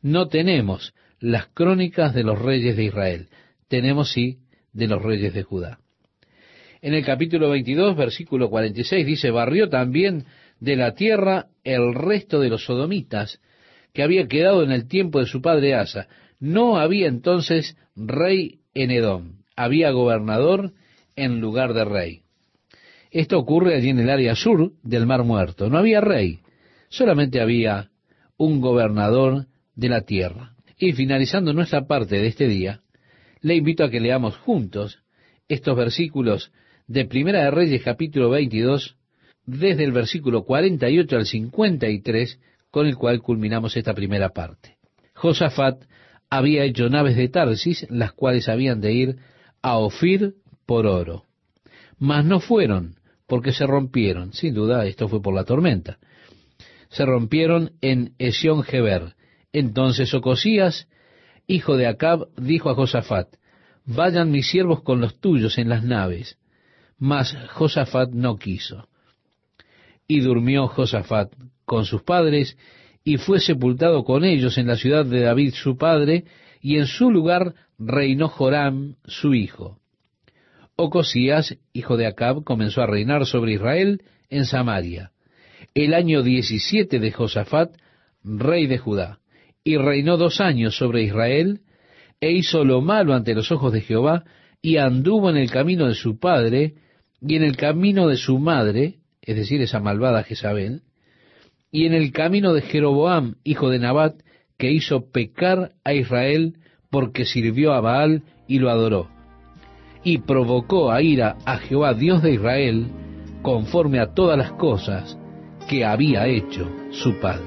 No tenemos las crónicas de los reyes de Israel, tenemos sí de los reyes de Judá. En el capítulo 22, versículo 46 dice, barrió también de la tierra el resto de los sodomitas que había quedado en el tiempo de su padre Asa. No había entonces rey en Edom, había gobernador en lugar de rey. Esto ocurre allí en el área sur del Mar Muerto. No había rey, solamente había un gobernador de la tierra. Y finalizando nuestra parte de este día, Le invito a que leamos juntos estos versículos de Primera de Reyes capítulo 22, desde el versículo 48 al 53, con el cual culminamos esta primera parte. Josafat había hecho naves de Tarsis, las cuales habían de ir a Ofir por oro. Mas no fueron, porque se rompieron. Sin duda, esto fue por la tormenta. Se rompieron en Esión Geber. Entonces Ocosías, hijo de Acab, dijo a Josafat, vayan mis siervos con los tuyos en las naves. Mas Josafat no quiso. Y durmió Josafat con sus padres, y fue sepultado con ellos en la ciudad de David su padre, y en su lugar reinó Joram su hijo. Ocosías, hijo de Acab, comenzó a reinar sobre Israel en Samaria, el año diecisiete de Josafat, rey de Judá, y reinó dos años sobre Israel, e hizo lo malo ante los ojos de Jehová, y anduvo en el camino de su padre, y en el camino de su madre, es decir, esa malvada Jezabel, y en el camino de Jeroboam, hijo de Nabat, que hizo pecar a Israel porque sirvió a Baal y lo adoró. Y provocó a ira a Jehová, Dios de Israel, conforme a todas las cosas que había hecho su padre.